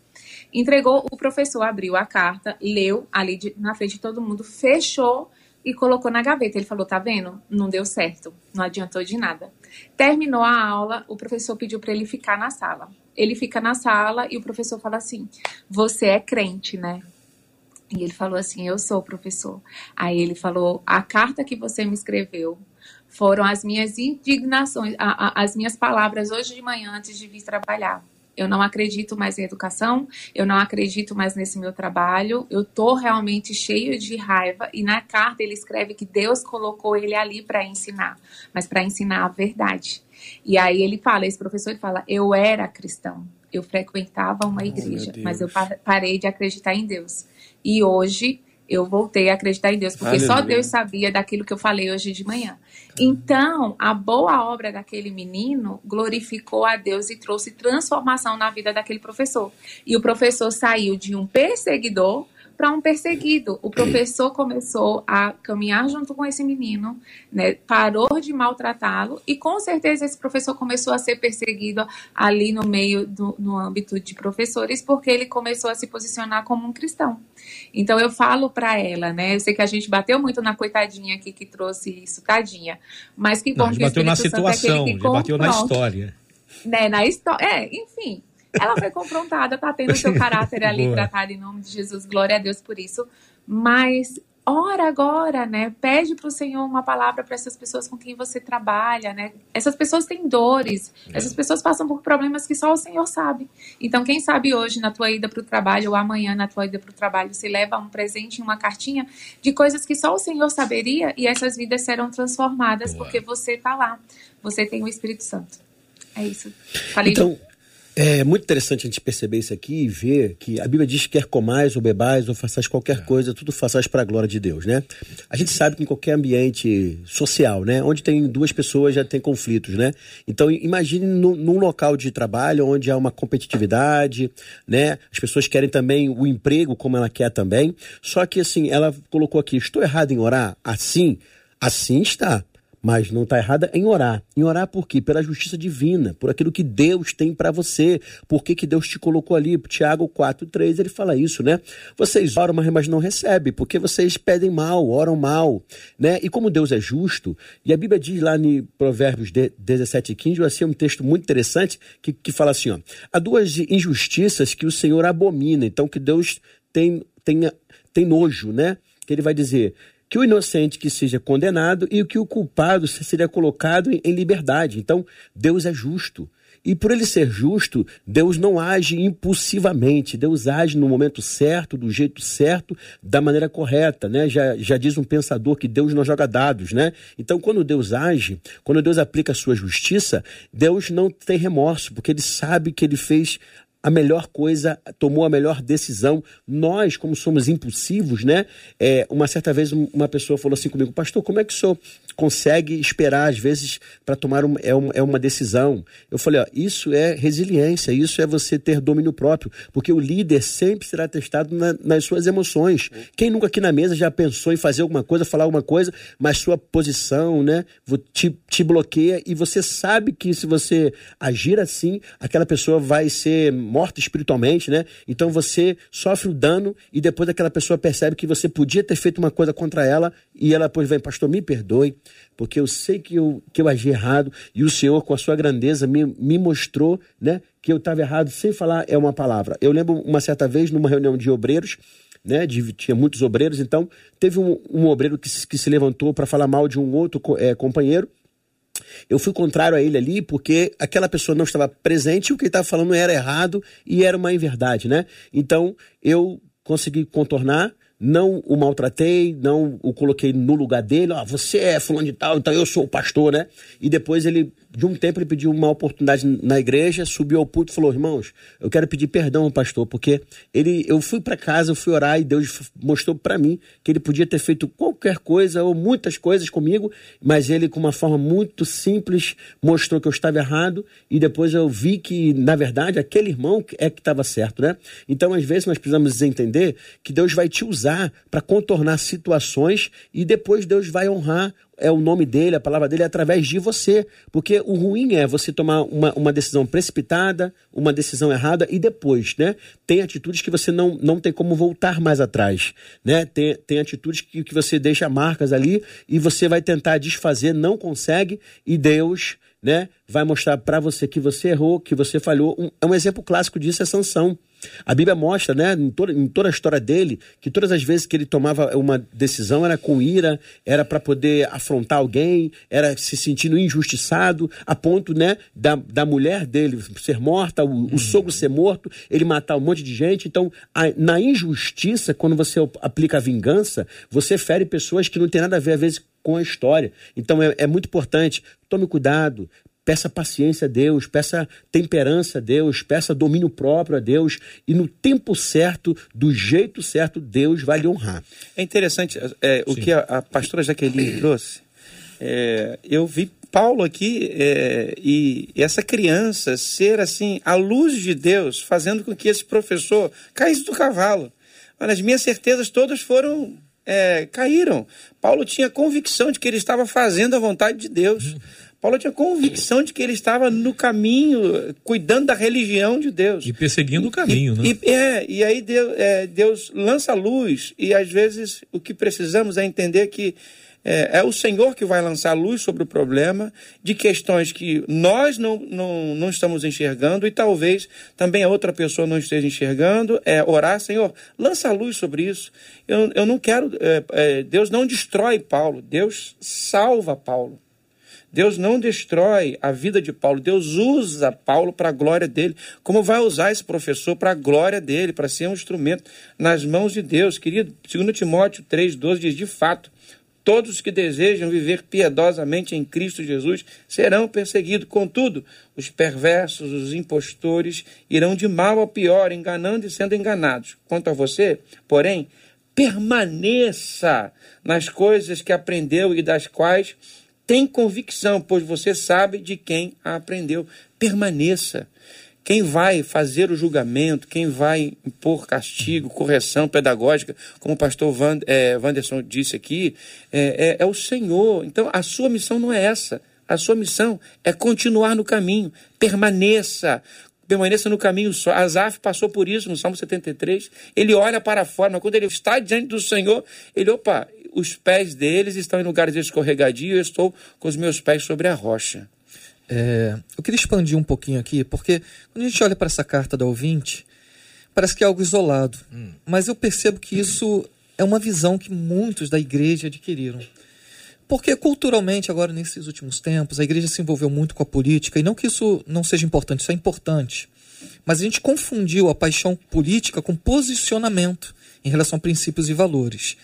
Entregou, o professor abriu a carta, leu ali de, na frente de todo mundo, fechou e colocou na gaveta. Ele falou: Tá vendo? Não deu certo, não adiantou de nada. Terminou a aula, o professor pediu para ele ficar na sala. Ele fica na sala e o professor fala assim: Você é crente, né? E ele falou assim: Eu sou professor. Aí ele falou: A carta que você me escreveu foram as minhas indignações, a, a, as minhas palavras hoje de manhã antes de vir trabalhar. Eu não acredito mais em educação, eu não acredito mais nesse meu trabalho, eu tô realmente cheio de raiva. E na carta ele escreve que Deus colocou ele ali para ensinar, mas para ensinar a verdade. E aí ele fala, esse professor ele fala: Eu era cristão, eu frequentava uma igreja, mas eu parei de acreditar em Deus. E hoje eu voltei a acreditar em Deus, porque Aleluia. só Deus sabia daquilo que eu falei hoje de manhã. Então, a boa obra daquele menino glorificou a Deus e trouxe transformação na vida daquele professor. E o professor saiu de um perseguidor para um perseguido. O professor começou a caminhar junto com esse menino, né, parou de maltratá-lo e com certeza esse professor começou a ser perseguido ali no meio do no âmbito de professores porque ele começou a se posicionar como um cristão. Então eu falo para ela, né? Eu sei que a gente bateu muito na coitadinha aqui que trouxe isso, tadinha, mas que bom Não, que bateu na é situação, é bateu na história. Né, na história. É, enfim, ela foi confrontada, tá tendo seu caráter ali tratado em nome de Jesus, glória a Deus por isso. Mas ora agora, né? Pede para o Senhor uma palavra para essas pessoas com quem você trabalha, né? Essas pessoas têm dores, é. essas pessoas passam por problemas que só o Senhor sabe. Então, quem sabe hoje na tua ida para o trabalho ou amanhã na tua ida para o trabalho, você leva um presente, uma cartinha de coisas que só o Senhor saberia e essas vidas serão transformadas Boa. porque você está lá, você tem o Espírito Santo. É isso. Falei. Então, é muito interessante a gente perceber isso aqui e ver que a Bíblia diz que quer comais ou bebais ou façais qualquer é. coisa, tudo façais para a glória de Deus, né? A gente sabe que em qualquer ambiente social, né? Onde tem duas pessoas já tem conflitos, né? Então imagine no, num local de trabalho onde há uma competitividade, né? As pessoas querem também o emprego como ela quer também. Só que assim, ela colocou aqui, estou errado em orar? Assim? Assim está. Mas não está errada em orar. Em orar por quê? Pela justiça divina, por aquilo que Deus tem para você. Por que, que Deus te colocou ali? Tiago 4,3 ele fala isso, né? Vocês oram, mas não recebem, porque vocês pedem mal, oram mal. Né? E como Deus é justo, e a Bíblia diz lá em Provérbios 17 e 15, assim, um texto muito interessante que, que fala assim: ó, há duas injustiças que o Senhor abomina, então que Deus tem, tem, tem nojo, né? Que ele vai dizer: que o inocente que seja condenado e que o culpado seja colocado em liberdade. Então, Deus é justo. E por ele ser justo, Deus não age impulsivamente, Deus age no momento certo, do jeito certo, da maneira correta, né? Já, já diz um pensador que Deus não joga dados, né? Então, quando Deus age, quando Deus aplica a sua justiça, Deus não tem remorso, porque ele sabe que ele fez a melhor coisa, tomou a melhor decisão. Nós, como somos impulsivos, né? É, uma certa vez uma pessoa falou assim comigo, pastor, como é que o senhor consegue esperar, às vezes, para tomar uma, é, uma, é uma decisão. Eu falei, ó, isso é resiliência, isso é você ter domínio próprio, porque o líder sempre será testado na, nas suas emoções. Quem nunca aqui na mesa já pensou em fazer alguma coisa, falar alguma coisa, mas sua posição, né, te, te bloqueia e você sabe que se você agir assim, aquela pessoa vai ser morta espiritualmente, né? Então você sofre o dano e depois aquela pessoa percebe que você podia ter feito uma coisa contra ela e ela depois vem, pastor, me perdoe, porque eu sei que eu, que eu agi errado e o Senhor, com a sua grandeza, me, me mostrou né, que eu estava errado sem falar é uma palavra. Eu lembro uma certa vez, numa reunião de obreiros, né, de, tinha muitos obreiros, então teve um, um obreiro que, que se levantou para falar mal de um outro é, companheiro. Eu fui contrário a ele ali porque aquela pessoa não estava presente e o que ele estava falando era errado e era uma inverdade, né? Então eu consegui contornar não o maltratei, não o coloquei no lugar dele, ó, oh, você é fulano de tal, então eu sou o pastor, né? E depois ele de um tempo ele pediu uma oportunidade na igreja, subiu ao púlpito e falou: "Irmãos, eu quero pedir perdão ao pastor, porque ele eu fui para casa, eu fui orar e Deus mostrou para mim que ele podia ter feito qualquer coisa ou muitas coisas comigo, mas ele com uma forma muito simples mostrou que eu estava errado e depois eu vi que na verdade aquele irmão é que estava certo, né? Então às vezes nós precisamos entender que Deus vai te usar para contornar situações e depois Deus vai honrar é o nome dele, a palavra dele é através de você. Porque o ruim é você tomar uma, uma decisão precipitada, uma decisão errada e depois, né? Tem atitudes que você não, não tem como voltar mais atrás, né? Tem, tem atitudes que, que você deixa marcas ali e você vai tentar desfazer, não consegue e Deus, né? Vai mostrar para você que você errou, que você falhou. Um, é um exemplo clássico disso é Sansão. A Bíblia mostra, né, em toda, em toda a história dele, que todas as vezes que ele tomava uma decisão era com ira, era para poder afrontar alguém, era se sentindo injustiçado, a ponto, né, da, da mulher dele ser morta, o, o sogro ser morto, ele matar um monte de gente. Então, a, na injustiça, quando você aplica a vingança, você fere pessoas que não tem nada a ver, às vezes, com a história. Então, é, é muito importante. Tome cuidado, Peça paciência a Deus, peça temperança a Deus, peça domínio próprio a Deus, e no tempo certo, do jeito certo, Deus vai lhe honrar. É interessante é, o que a, a, pastora Jaqueline trouxe. É, eu vi Paulo aqui é, e essa criança ser assim, a luz de Deus, fazendo com que esse professor caísse do cavalo. as minhas certezas todas foram é, caíram. Paulo tinha convicção de que ele estava fazendo a vontade de Deus. Paulo tinha convicção de que ele estava no caminho, cuidando da religião de Deus. E perseguindo o caminho, e, né? E, é, e aí Deus, é, Deus lança a luz, e às vezes o que precisamos é entender que é, é, o Senhor que vai lançar luz sobre o problema de questões que nós não, não, não estamos enxergando e talvez também a outra pessoa não esteja enxergando. É orar, Senhor, lança luz sobre isso. Eu, eu não quero. É, é, Deus não destrói Paulo, Deus salva Paulo. Deus não destrói a vida de Paulo, Deus usa Paulo para a glória dele. Como vai usar esse professor para a glória dele, para ser um instrumento nas mãos de Deus? Querido, 2 Timóteo 3,12 diz: de fato, todos os que desejam viver piedosamente em Cristo Jesus serão perseguidos. Contudo, os perversos, os impostores, irão de mal ao pior, enganando e sendo enganados. Quanto a você, porém, permaneça nas coisas que aprendeu e das quais tem convicção, pois você sabe de quem a aprendeu. Permaneça. Quem vai fazer o julgamento, quem vai impor castigo, correção pedagógica, como o pastor Van, é, Wanderson disse aqui, é, é, é o Senhor. Então, a sua missão não é essa. A sua missão é continuar no caminho. Permaneça permaneça no caminho só. Asaf passou por isso no Salmo 73. Ele olha para fora, mas quando ele está diante do Senhor, ele, opa, os pés deles estão em lugares escorregadios, eu estou com os meus pés sobre a rocha. É, eu queria expandir um pouquinho aqui, porque quando a gente olha para essa carta da ouvinte, parece que é algo isolado. Hum. Mas eu percebo que isso é uma visão que muitos da igreja adquiriram. Porque culturalmente, agora nesses últimos tempos, a igreja se envolveu muito com a política, e não que isso não seja importante, isso é importante. Mas a gente confundiu a paixão política com posicionamento em relação a princípios e valores.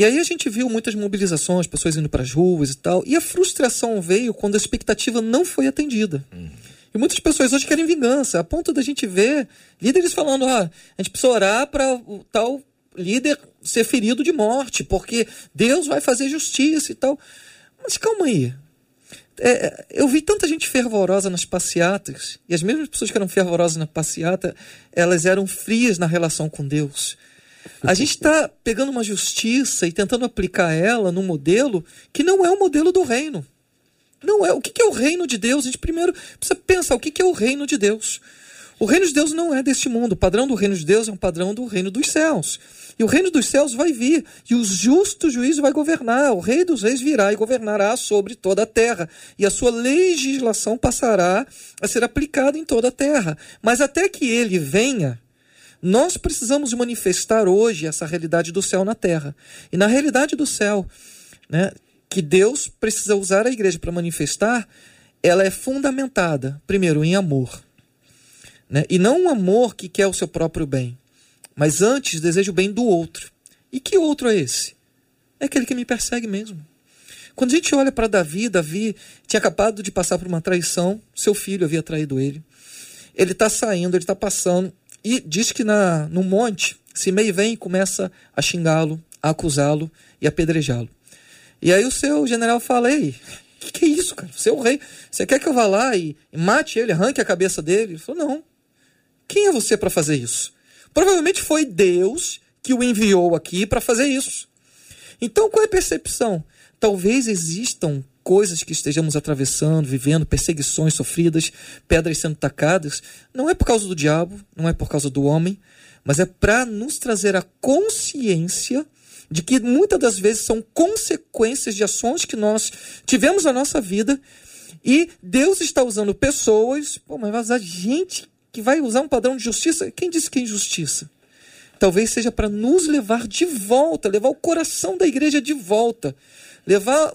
E aí a gente viu muitas mobilizações, pessoas indo para as ruas e tal, e a frustração veio quando a expectativa não foi atendida. E muitas pessoas hoje querem vingança, a ponto da gente ver líderes falando: ah, a gente precisa orar para o tal líder ser ferido de morte, porque Deus vai fazer justiça e tal. Mas calma aí. É, eu vi tanta gente fervorosa nas passeatas, e as mesmas pessoas que eram fervorosas na passeata, elas eram frias na relação com Deus. A gente está pegando uma justiça e tentando aplicar ela num modelo que não é o modelo do reino. Não é. O que é o reino de Deus? A gente primeiro precisa pensar o que é o reino de Deus. O reino de Deus não é deste mundo. O padrão do reino de Deus é um padrão do reino dos céus. E o reino dos céus vai vir, e o justo juízo vai governar. O rei dos reis virá e governará sobre toda a terra, e a sua legislação passará a ser aplicada em toda a terra. Mas até que ele venha, nós precisamos manifestar hoje essa realidade do céu na terra. E na realidade do céu, né, que Deus precisa usar a igreja para manifestar, ela é fundamentada, primeiro, em amor. Né? E não um amor que quer o seu próprio bem, mas antes deseja o bem do outro. E que outro é esse? É aquele que me persegue mesmo. Quando a gente olha para Davi, Davi tinha acabado de passar por uma traição, seu filho havia traído ele. Ele está saindo, ele está passando, e diz que na, no monte, Simei vem e começa a xingá-lo, a acusá-lo e apedrejá-lo. E aí o seu general fala: Ei, que, que, é isso, cara? Você é o rei. Você quer que eu vá lá e, e mate ele, arranque a cabeça dele? Ele falou: Não. Quem é você para fazer isso? Provavelmente foi Deus que o enviou aqui para fazer isso. Então, qual é a percepção? Talvez existam coisas que estejamos atravessando, vivendo, perseguições sofridas, pedras sendo tacadas, não é por causa do diabo, não é por causa do homem, mas é para nos trazer a consciência de que muitas das vezes são consequências de ações que nós tivemos na nossa vida e Deus está usando pessoas, pô, mas a gente que vai usar um padrão de justiça, quem disse que é injustiça? Talvez seja para nos levar de volta, levar o coração da igreja de volta levar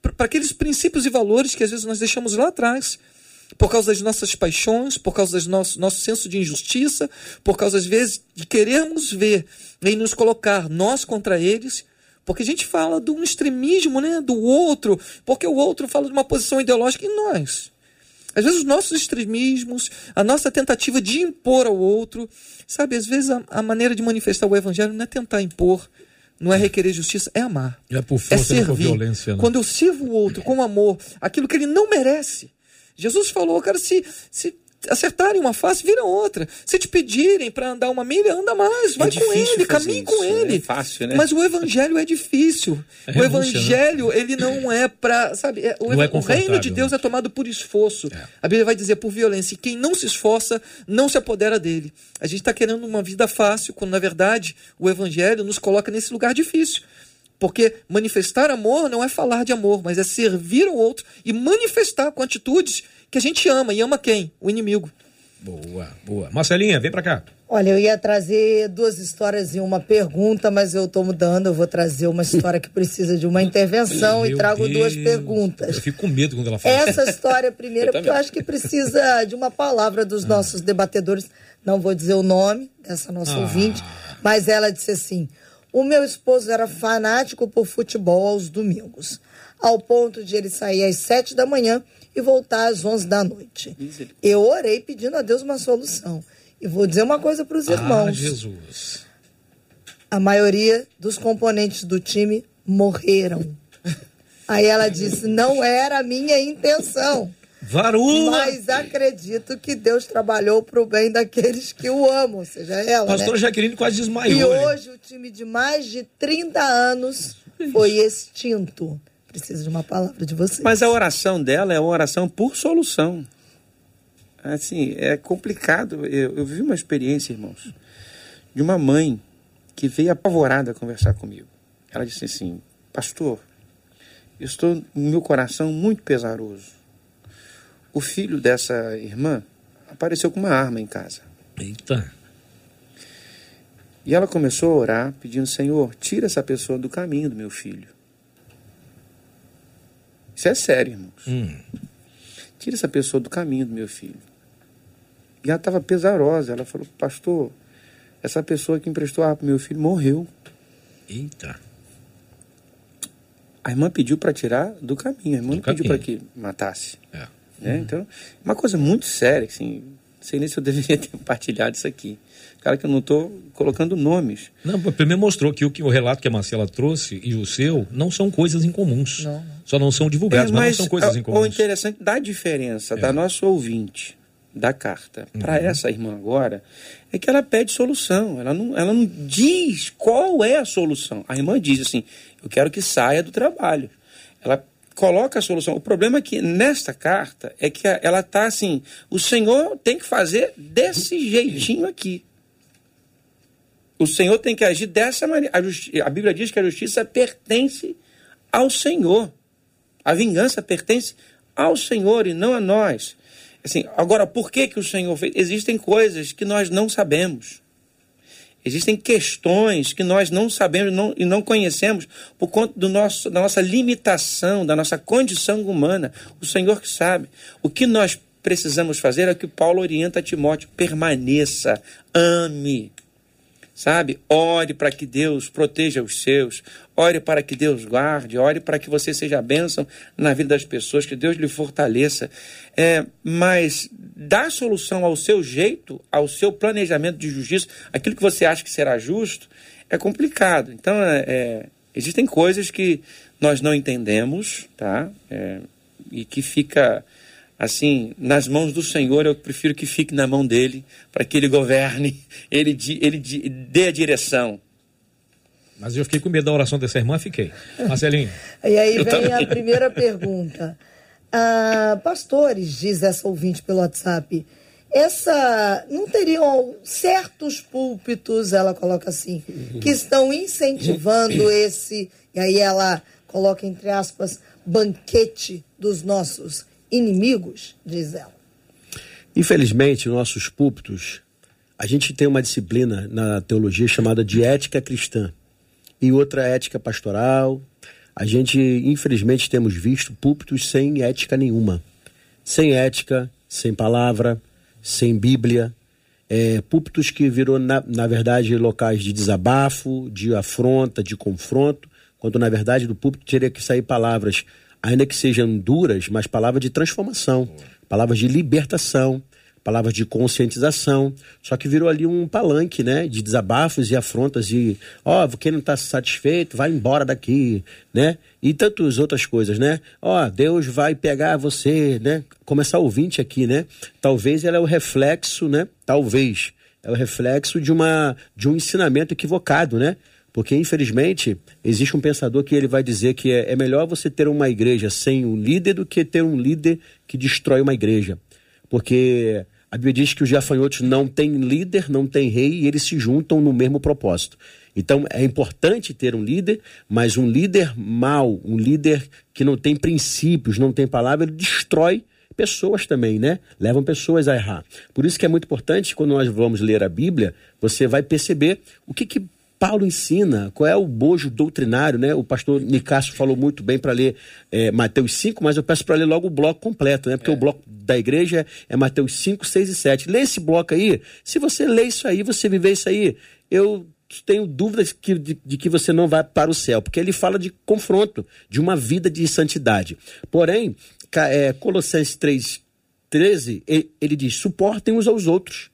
para aqueles princípios e valores que às vezes nós deixamos lá atrás, por causa das nossas paixões, por causa do nosso, nosso senso de injustiça, por causa, às vezes, de querermos ver e nos colocar nós contra eles, porque a gente fala de um extremismo né, do outro, porque o outro fala de uma posição ideológica e nós. Às vezes os nossos extremismos, a nossa tentativa de impor ao outro, sabe, às vezes a, a maneira de manifestar o evangelho não é tentar impor, não é requerer justiça, é amar. É por força, é servir. Não por violência. Não. Quando eu sirvo o outro com amor, aquilo que ele não merece. Jesus falou, cara, se, se acertarem uma face, viram outra. Se te pedirem para andar uma milha, anda mais, vai é com ele, caminhe com né? ele. É fácil, né? Mas o evangelho é difícil. É o evangelho, ele não é para, sabe, é, o, é o, reino de Deus né? é tomado por esforço. É. A Bíblia vai dizer por violência, e quem não se esforça não se apodera dele. A gente está querendo uma vida fácil, quando na verdade o evangelho nos coloca nesse lugar difícil. Porque manifestar amor não é falar de amor, mas é servir o outro e manifestar com atitudes que a gente ama. E ama quem? O inimigo. Boa, boa. Marcelinha, vem para cá. Olha, eu ia trazer duas histórias e uma pergunta, mas eu estou mudando. Eu vou trazer uma história que precisa de uma intervenção Meu e trago Deus. duas perguntas. Eu fico com medo quando ela fala. Essa história primeiro, porque eu acho que precisa de uma palavra dos ah. nossos debatedores. Não vou dizer o nome dessa nossa ah. ouvinte, mas ela disse assim: o meu esposo era fanático por futebol aos domingos, ao ponto de ele sair às sete da manhã e voltar às onze da noite. Eu orei pedindo a Deus uma solução. E vou dizer uma coisa para os ah, irmãos. Ah, Jesus. A maioria dos componentes do time morreram. Aí ela disse: não era a minha intenção. Varula! Mas acredito que Deus trabalhou para o bem daqueles que o amam, seja ela. Pastora né? Jaqueline quase desmaiou. E hoje o time de mais de 30 anos foi extinto. Preciso de uma palavra de vocês. Mas a oração dela é uma oração por solução. Assim, é complicado. Eu, eu vi uma experiência, irmãos, de uma mãe que veio apavorada conversar comigo. Ela disse assim: Pastor, eu estou no meu coração muito pesaroso o filho dessa irmã apareceu com uma arma em casa. Eita! E ela começou a orar, pedindo: Senhor, tira essa pessoa do caminho do meu filho. Isso é sério, irmãos. Hum. Tira essa pessoa do caminho do meu filho. E ela estava pesarosa. Ela falou: Pastor, essa pessoa que emprestou a arma para meu filho morreu. Eita! A irmã pediu para tirar do caminho. A irmã do não pediu para que matasse. É. Né? Uhum. Então, uma coisa muito séria, assim, sei nem se eu deveria ter compartilhado isso aqui. Cara, que eu não estou colocando nomes. Não, primeiro mostrou que o, que o relato que a Marcela trouxe e o seu não são coisas incomuns. Não. Só não são divulgados, é, mas, mas, não são coisas incomuns. O interessante da diferença é. da nossa ouvinte da carta para uhum. essa irmã agora é que ela pede solução. Ela não, ela não diz qual é a solução. A irmã diz assim: eu quero que saia do trabalho. Ela coloca a solução. O problema é que nesta carta é que ela está assim: o Senhor tem que fazer desse jeitinho aqui. O Senhor tem que agir dessa maneira. A, a Bíblia diz que a justiça pertence ao Senhor. A vingança pertence ao Senhor e não a nós. Assim, agora, por que, que o Senhor fez? Existem coisas que nós não sabemos. Existem questões que nós não sabemos não, e não conhecemos por conta do nosso, da nossa limitação, da nossa condição humana. O Senhor que sabe. O que nós precisamos fazer é o que Paulo orienta a Timóteo: permaneça, ame. Sabe? Ore para que Deus proteja os seus, ore para que Deus guarde, ore para que você seja bênção na vida das pessoas, que Deus lhe fortaleça. É, mas dar solução ao seu jeito, ao seu planejamento de justiça, aquilo que você acha que será justo, é complicado. Então, é, é, existem coisas que nós não entendemos, tá? É, e que fica assim, nas mãos do Senhor, eu prefiro que fique na mão dele, para que ele governe, ele, ele dê a direção. Mas eu fiquei com medo da oração dessa irmã, fiquei. Marcelinho. e aí vem a primeira pergunta. Ah, pastores, diz essa ouvinte pelo WhatsApp, essa não teriam certos púlpitos, ela coloca assim, que estão incentivando esse, e aí ela coloca entre aspas, banquete dos nossos inimigos, diz ela. Infelizmente, nossos púlpitos, a gente tem uma disciplina na teologia chamada de ética cristã e outra ética pastoral. A gente, infelizmente, temos visto púlpitos sem ética nenhuma. Sem ética, sem palavra, sem Bíblia. É, púlpitos que virou, na, na verdade, locais de desabafo, de afronta, de confronto, quando, na verdade, do púlpito teria que sair palavras ainda que sejam duras, mas palavras de transformação, palavras de libertação, palavras de conscientização, só que virou ali um palanque, né, de desabafos e afrontas e, ó, oh, quem não está satisfeito, vai embora daqui, né? E tantas outras coisas, né? Ó, oh, Deus vai pegar você, né? Começar ouvinte aqui, né? Talvez ela é o reflexo, né? Talvez é o reflexo de uma de um ensinamento equivocado, né? Porque, infelizmente, existe um pensador que ele vai dizer que é, é melhor você ter uma igreja sem um líder do que ter um líder que destrói uma igreja. Porque a Bíblia diz que os gafanhotos não têm líder, não têm rei, e eles se juntam no mesmo propósito. Então é importante ter um líder, mas um líder mau, um líder que não tem princípios, não tem palavra, ele destrói pessoas também, né? Levam pessoas a errar. Por isso que é muito importante, quando nós vamos ler a Bíblia, você vai perceber o que, que Paulo ensina, qual é o bojo doutrinário, né? O pastor Nicásio falou muito bem para ler é, Mateus 5, mas eu peço para ler logo o bloco completo, né? Porque é. o bloco da igreja é Mateus 5, 6 e 7. Lê esse bloco aí. Se você lê isso aí, você viver isso aí, eu tenho dúvidas que, de, de, que você não vai para o céu, porque ele fala de confronto, de uma vida de santidade. Porém, é, Colossenses 3, 13, ele, ele diz: suportem uns aos outros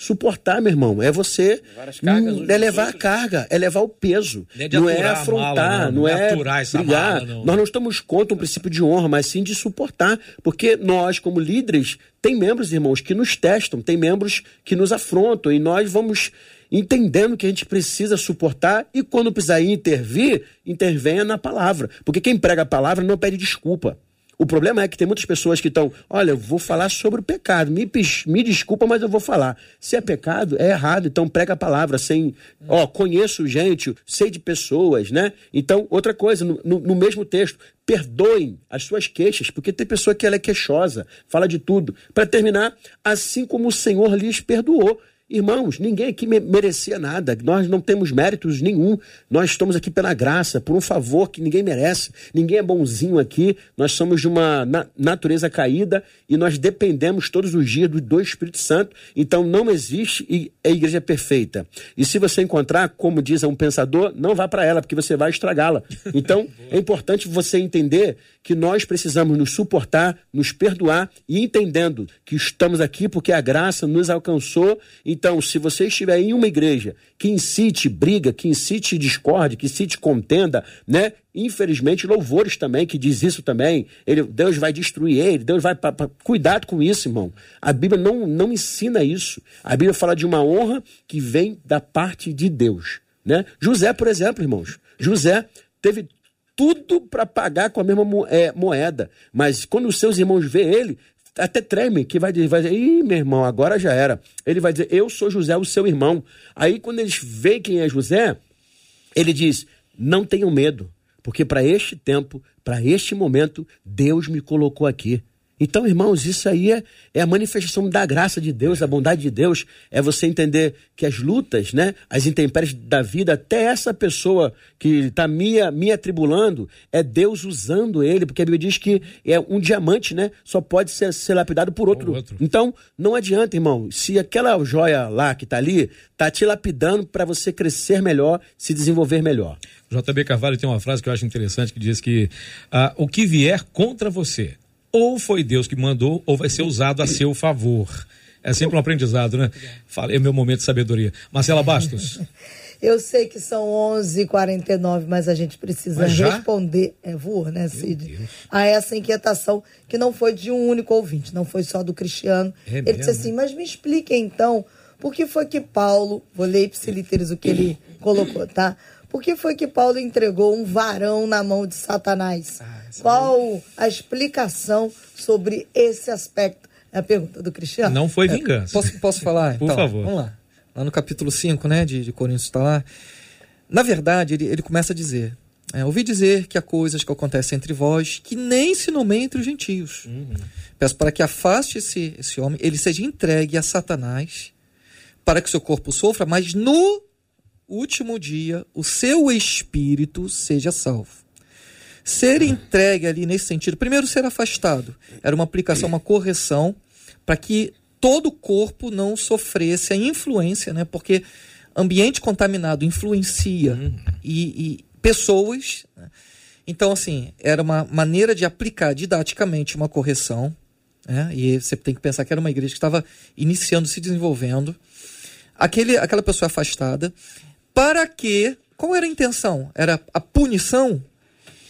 Suportar, meu irmão, é você. Hum, é levar a carga, é levar o peso. Não, não é afrontar, mala, não, não, é brigar. Mala, não. Nós não estamos contra o princípio de honra, mas sim de suportar. Porque nós, como líderes, tem membros, irmãos, que nos testam, tem membros que nos afrontam, e nós vamos entendendo que a gente precisa suportar e quando precisar intervir, intervenha na palavra. Porque quem prega a palavra não pede desculpa. O problema é que tem muitas pessoas que estão, olha, eu vou falar sobre o pecado, me, me desculpa, mas eu vou falar. Se é pecado, é errado, então prega a palavra sem, ó, conheço gente, sei de pessoas, né? Então, outra coisa, no, no, no mesmo texto, perdoem as suas queixas, porque tem pessoa que ela é queixosa, fala de tudo. Para terminar, assim como o Senhor lhes perdoou. Irmãos, ninguém aqui merecia nada, nós não temos méritos nenhum, nós estamos aqui pela graça, por um favor que ninguém merece, ninguém é bonzinho aqui, nós somos de uma natureza caída e nós dependemos todos os dias do, do Espírito Santo, então não existe a igreja perfeita. E se você encontrar, como diz um pensador, não vá para ela, porque você vai estragá-la. Então é importante você entender que nós precisamos nos suportar, nos perdoar e entendendo que estamos aqui porque a graça nos alcançou. Então, se você estiver em uma igreja que incite briga, que incite discórdia, que incite contenda, né? Infelizmente, louvores também, que diz isso também. Ele, Deus vai destruir ele, Deus vai. Pa, pa, cuidado com isso, irmão. A Bíblia não, não ensina isso. A Bíblia fala de uma honra que vem da parte de Deus. Né? José, por exemplo, irmãos. José teve tudo para pagar com a mesma é, moeda. Mas quando os seus irmãos vê ele, até tremem, que vai dizer, vai dizer, ih, meu irmão, agora já era. Ele vai dizer, eu sou José, o seu irmão. Aí quando eles veem quem é José, ele diz, não tenham medo, porque para este tempo, para este momento, Deus me colocou aqui. Então, irmãos, isso aí é, é, a manifestação da graça de Deus, da bondade de Deus. É você entender que as lutas, né, as intempéries da vida, até essa pessoa que está me, me atribulando, é Deus usando ele, porque a Bíblia diz que é um diamante, né, só pode ser, ser lapidado por outro. outro. Então, não adianta, irmão, se aquela joia lá que está ali, está te lapidando para você crescer melhor, se desenvolver melhor. JB Carvalho tem uma frase que eu acho interessante que diz que ah, o que vier contra você ou foi Deus que mandou, ou vai ser usado a seu favor. É sempre um aprendizado, né? Falei, é meu momento de sabedoria. Marcela Bastos. Eu sei que são 11h49, mas a gente precisa responder. É, voou, né, Cid? A essa inquietação que não foi de um único ouvinte, não foi só do Cristiano. É Ele mesmo? disse assim: Mas me explique então, por que foi que Paulo, vou ler ipsiliteres o que ele colocou, tá? Por que foi que Paulo entregou um varão na mão de Satanás? Ah, Qual a explicação sobre esse aspecto? É a pergunta do Cristiano. Não foi vingança. É, posso, posso falar? Por então, favor. Vamos lá. Lá no capítulo 5, né, de, de Coríntios está lá. Na verdade, ele, ele começa a dizer: é, ouvi dizer que há coisas que acontecem entre vós que nem se nomeiam entre os gentios. Uhum. Peço para que afaste esse, esse homem, ele seja entregue a Satanás, para que seu corpo sofra, mas no último dia o seu espírito seja salvo. Ser entregue ali nesse sentido, primeiro ser afastado, era uma aplicação, uma correção para que todo o corpo não sofresse a influência, né? Porque ambiente contaminado influencia uhum. e, e, pessoas. Né? Então, assim, era uma maneira de aplicar didaticamente uma correção Né? E você tem que pensar que era uma igreja que estava iniciando, se desenvolvendo. Aquele, aquela pessoa afastada. Para que. Qual era a intenção? Era a punição?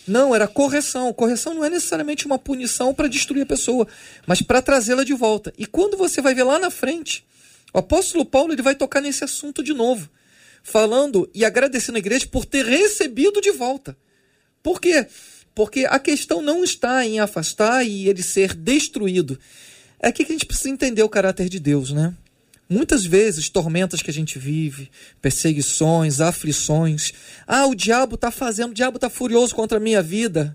Não, era correção. Correção não é necessariamente uma punição para destruir a pessoa, mas para trazê-la de volta. E quando você vai ver lá na frente, o apóstolo Paulo ele vai tocar nesse assunto de novo, falando e agradecendo a igreja por ter recebido de volta. Por quê? Porque a questão não está em afastar e ele ser destruído. É aqui que a gente precisa entender o caráter de Deus, né? Muitas vezes, tormentas que a gente vive, perseguições, aflições. Ah, o diabo está fazendo, o diabo está furioso contra a minha vida.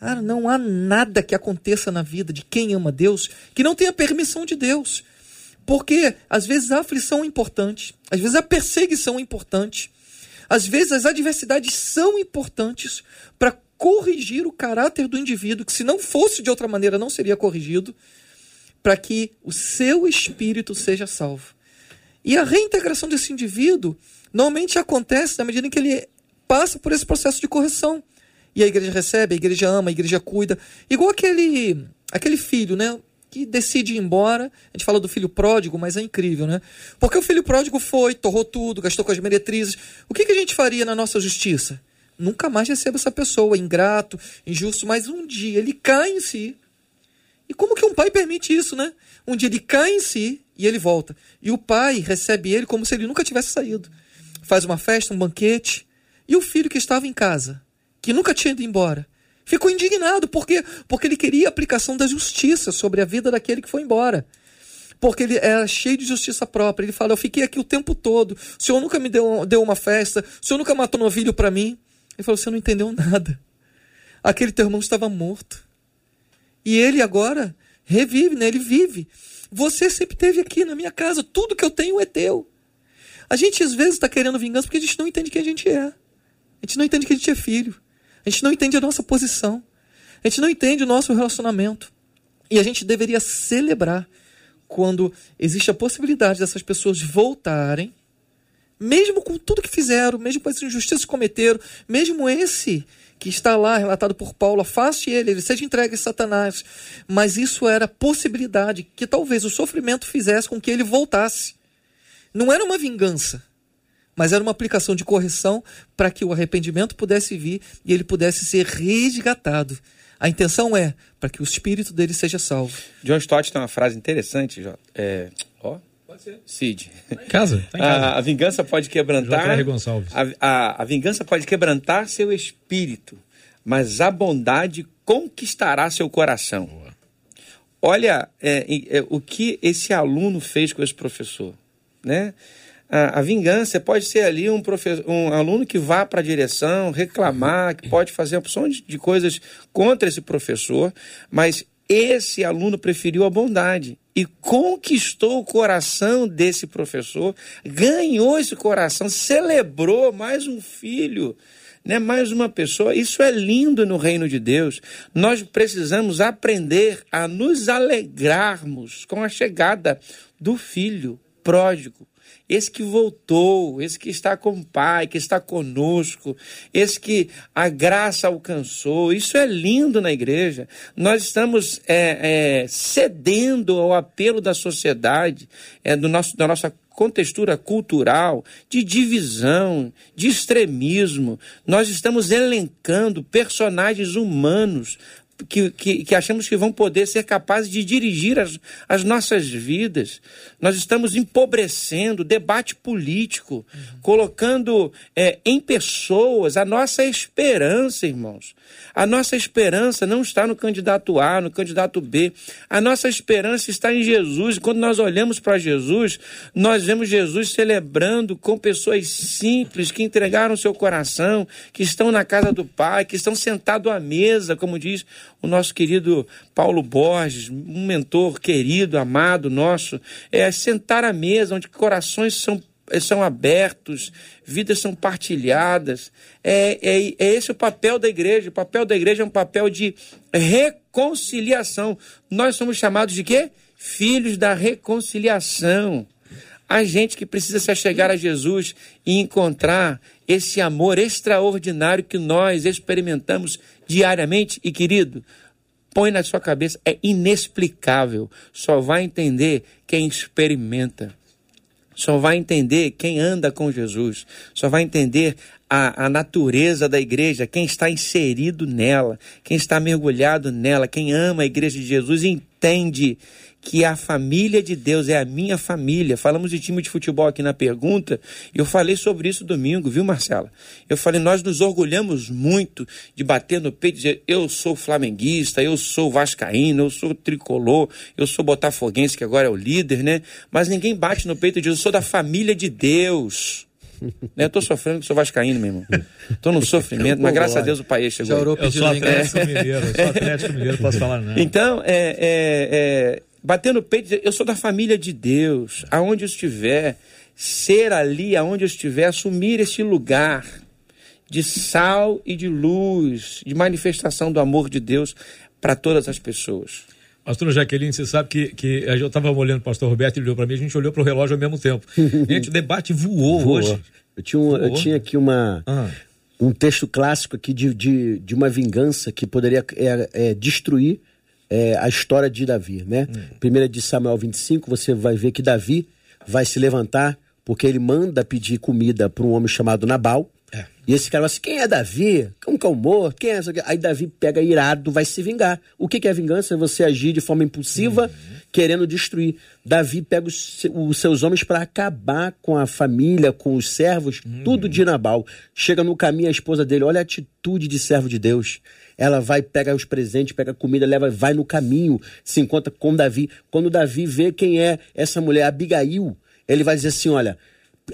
Ah, não há nada que aconteça na vida de quem ama Deus que não tenha permissão de Deus. Porque às vezes a aflição é importante, às vezes a perseguição é importante, às vezes as adversidades são importantes para corrigir o caráter do indivíduo, que se não fosse de outra maneira não seria corrigido, para que o seu espírito seja salvo. E a reintegração desse indivíduo normalmente acontece na medida em que ele passa por esse processo de correção. E a igreja recebe, a igreja ama, a igreja cuida. Igual aquele, aquele filho, né? que decide ir embora. A gente fala do filho pródigo, mas é incrível, né? Porque o filho pródigo foi, torrou tudo, gastou com as meretrizes. O que, que a gente faria na nossa justiça? Nunca mais receba essa pessoa, ingrato, injusto, mas um dia ele cai em si. E como que um pai permite isso, né? Um dia ele cai em si e ele volta. E o pai recebe ele como se ele nunca tivesse saído. Faz uma festa, um banquete. E o filho que estava em casa, que nunca tinha ido embora, Ficou indignado. Por quê? Porque ele queria a aplicação da justiça sobre a vida daquele que foi embora. Porque ele era cheio de justiça própria. Ele fala: Eu fiquei aqui o tempo todo. O senhor nunca me deu, deu uma festa. O senhor nunca matou novilho para mim. Ele falou: Você não entendeu nada. Aquele teu irmão estava morto. E ele agora revive, né? ele vive. Você sempre esteve aqui na minha casa. Tudo que eu tenho é teu. A gente às vezes está querendo vingança porque a gente não entende quem a gente é. A gente não entende que a gente é filho. A gente não entende a nossa posição. A gente não entende o nosso relacionamento. E a gente deveria celebrar quando existe a possibilidade dessas pessoas voltarem, mesmo com tudo que fizeram, mesmo com as injustiças que cometeram, mesmo esse que está lá relatado por Paulo, afaste ele, ele seja entregue a Satanás. Mas isso era possibilidade que talvez o sofrimento fizesse com que ele voltasse. Não era uma vingança, mas era uma aplicação de correção para que o arrependimento pudesse vir e ele pudesse ser resgatado. A intenção é para que o espírito dele seja salvo. John Stott tem uma frase interessante, Jó. É, ó, Cid. Casa? Tá casa. A, a, vingança pode quebrantar. A, a, a vingança pode quebrantar seu espírito, mas a bondade conquistará seu coração. Boa. Olha é, é, o que esse aluno fez com esse professor, né? a, a vingança pode ser ali um, professor, um aluno que vá para a direção, reclamar, que pode fazer opção de, de coisas contra esse professor, mas esse aluno preferiu a bondade e conquistou o coração desse professor, ganhou esse coração, celebrou mais um filho, né? mais uma pessoa. Isso é lindo no reino de Deus. Nós precisamos aprender a nos alegrarmos com a chegada do filho pródigo esse que voltou, esse que está com o Pai, que está conosco, esse que a graça alcançou. Isso é lindo na igreja. Nós estamos é, é, cedendo ao apelo da sociedade, é, do nosso, da nossa contextura cultural, de divisão, de extremismo. Nós estamos elencando personagens humanos que, que, que, achamos que vão poder ser capazes de dirigir as, as nossas vidas. Nós estamos empobrecendo o debate político, uhum. colocando é, em pessoas a nossa esperança, irmãos. A nossa esperança não está no candidato A, no candidato B. A nossa esperança está em Jesus. Quando nós olhamos para Jesus, nós vemos Jesus celebrando com pessoas simples que entregaram seu coração, que estão na casa do Pai, que estão sentados à mesa, como diz o nosso querido Paulo Borges, um mentor querido, amado nosso, é sentar à mesa onde corações são são abertos, vidas são partilhadas. É, é, é, esse o papel da igreja. O papel da igreja é um papel de reconciliação. Nós somos chamados de quê? Filhos da reconciliação. A gente que precisa se achegar a Jesus e encontrar esse amor extraordinário que nós experimentamos diariamente. E querido, põe na sua cabeça, é inexplicável. Só vai entender quem experimenta. Só vai entender quem anda com Jesus. Só vai entender a, a, natureza da igreja, quem está inserido nela, quem está mergulhado nela, quem ama a igreja de Jesus, entende que a família de Deus é a minha família. Falamos de time de futebol aqui na pergunta, e eu falei sobre isso domingo, viu, Marcela? Eu falei, nós nos orgulhamos muito de bater no peito e dizer, eu sou flamenguista, eu sou vascaíno, eu sou tricolor, eu sou botafoguense, que agora é o líder, né? Mas ninguém bate no peito e diz, eu sou da família de Deus. né? Eu tô sofrendo que sou vascaíno, meu irmão. Tô no sofrimento, mas graças a Deus o país chegou. Eu sou Atlético Mineiro, eu sou Atlético Mineiro, posso falar não. Então, é, é, é bater no peito e dizer, eu sou da família de Deus, aonde eu estiver, ser ali, aonde eu estiver, assumir esse lugar de sal e de luz, de manifestação do amor de Deus para todas as pessoas. Pastor Jaqueline, você sabe que, que eu estava olhando o pastor Roberto, ele olhou para mim, a gente olhou para o relógio ao mesmo tempo. Gente, o debate voou, voou. hoje. Eu tinha, um, eu tinha aqui uma, ah. um texto clássico aqui de, de, de uma vingança que poderia é, é, destruir é, a história de Davi, né? Hum. Primeira de Samuel 25, você vai ver que Davi vai se levantar porque ele manda pedir comida para um homem chamado Nabal. É. E esse cara fala assim: quem é Davi? Como que é o morto? Quem é essa? Aí Davi pega irado, vai se vingar. O que, que é vingança? É você agir de forma impulsiva, uhum. querendo destruir. Davi pega os, os seus homens para acabar com a família, com os servos, uhum. tudo de Nabal. Chega no caminho a esposa dele, olha a atitude de servo de Deus. Ela vai, pega os presentes, pega comida, leva, vai no caminho, se encontra com Davi. Quando Davi vê quem é essa mulher, Abigail, ele vai dizer assim: olha,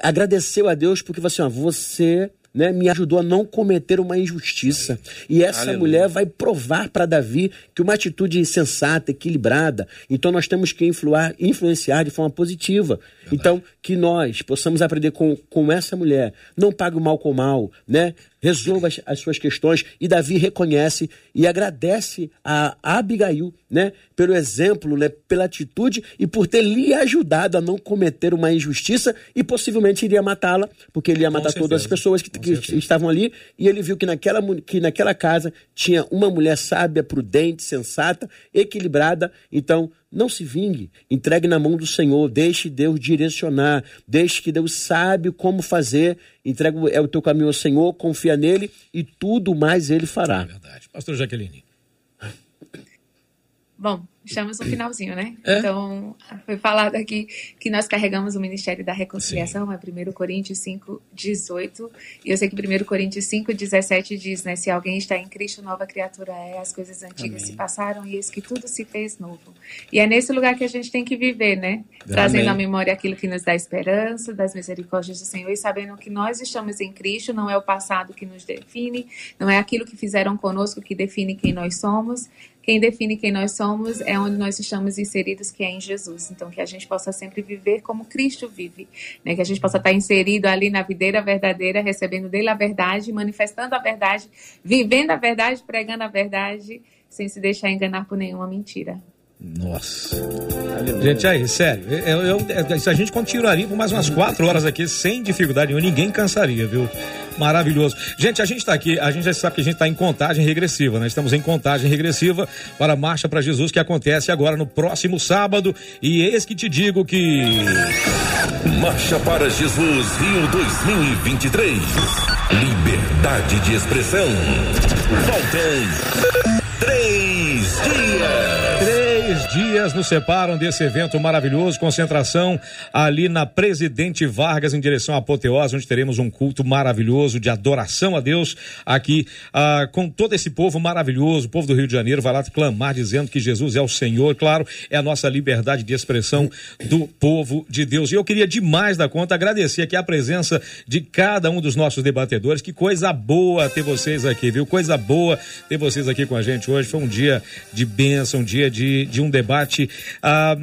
agradeceu a Deus porque assim, ó, você né, me ajudou a não cometer uma injustiça. E essa Aleluia. mulher vai provar para Davi que uma atitude sensata, equilibrada. Então nós temos que influar, influenciar de forma positiva. Verdade. Então, que nós possamos aprender com, com essa mulher. Não pague o mal com o mal, né? resolva as, as, suas questões. E Davi reconhece e agradece a Abigail, né, pelo exemplo, né, pela atitude e por ter lhe ajudado a não cometer uma injustiça e possivelmente iria matá-la, porque ele ia matar todas as pessoas que, que estavam ali. E ele viu que naquela, que naquela casa tinha uma mulher sábia, prudente, sensata, equilibrada. Então, não se vingue, entregue na mão do Senhor, deixe Deus direcionar, deixe que Deus sabe como fazer, entregue é o teu caminho ao Senhor, confia nele e tudo mais ele fará. É verdade. Pastor Jaqueline. Bom, Estamos no finalzinho, né? É? Então, foi falado aqui que nós carregamos o Ministério da Reconciliação, Sim. é 1 Coríntios 5, 18. E eu sei que 1 Coríntios 5, 17 diz, né? Se alguém está em Cristo, nova criatura é, as coisas antigas Amém. se passaram e eis que tudo se fez novo. E é nesse lugar que a gente tem que viver, né? Trazendo à memória aquilo que nos dá esperança, das misericórdias do Senhor e sabendo que nós estamos em Cristo, não é o passado que nos define, não é aquilo que fizeram conosco que define quem nós somos, quem define quem nós somos é onde nós estamos inseridos, que é em Jesus. Então, que a gente possa sempre viver como Cristo vive, né? que a gente possa estar inserido ali na videira verdadeira, recebendo dele a verdade, manifestando a verdade, vivendo a verdade, pregando a verdade, sem se deixar enganar por nenhuma mentira. Nossa. Gente, aí, sério, eu, eu, eu, a gente continuaria por mais umas quatro horas aqui sem dificuldade nenhuma, ninguém cansaria, viu? Maravilhoso. Gente, a gente está aqui, a gente já sabe que a gente está em contagem regressiva, né? Estamos em contagem regressiva para a Marcha para Jesus que acontece agora no próximo sábado. E eis que te digo que. Marcha para Jesus Rio 2023. Liberdade de expressão. Faltam três dias nos separam desse evento maravilhoso, concentração ali na Presidente Vargas em direção à Apoteose, onde teremos um culto maravilhoso de adoração a Deus aqui ah, com todo esse povo maravilhoso, o povo do Rio de Janeiro vai lá clamar dizendo que Jesus é o Senhor, claro, é a nossa liberdade de expressão do povo de Deus. E eu queria demais da conta agradecer aqui a presença de cada um dos nossos debatedores, que coisa boa ter vocês aqui, viu? Coisa boa ter vocês aqui com a gente hoje, foi um dia de bênção, um dia de, de um debate debate ah,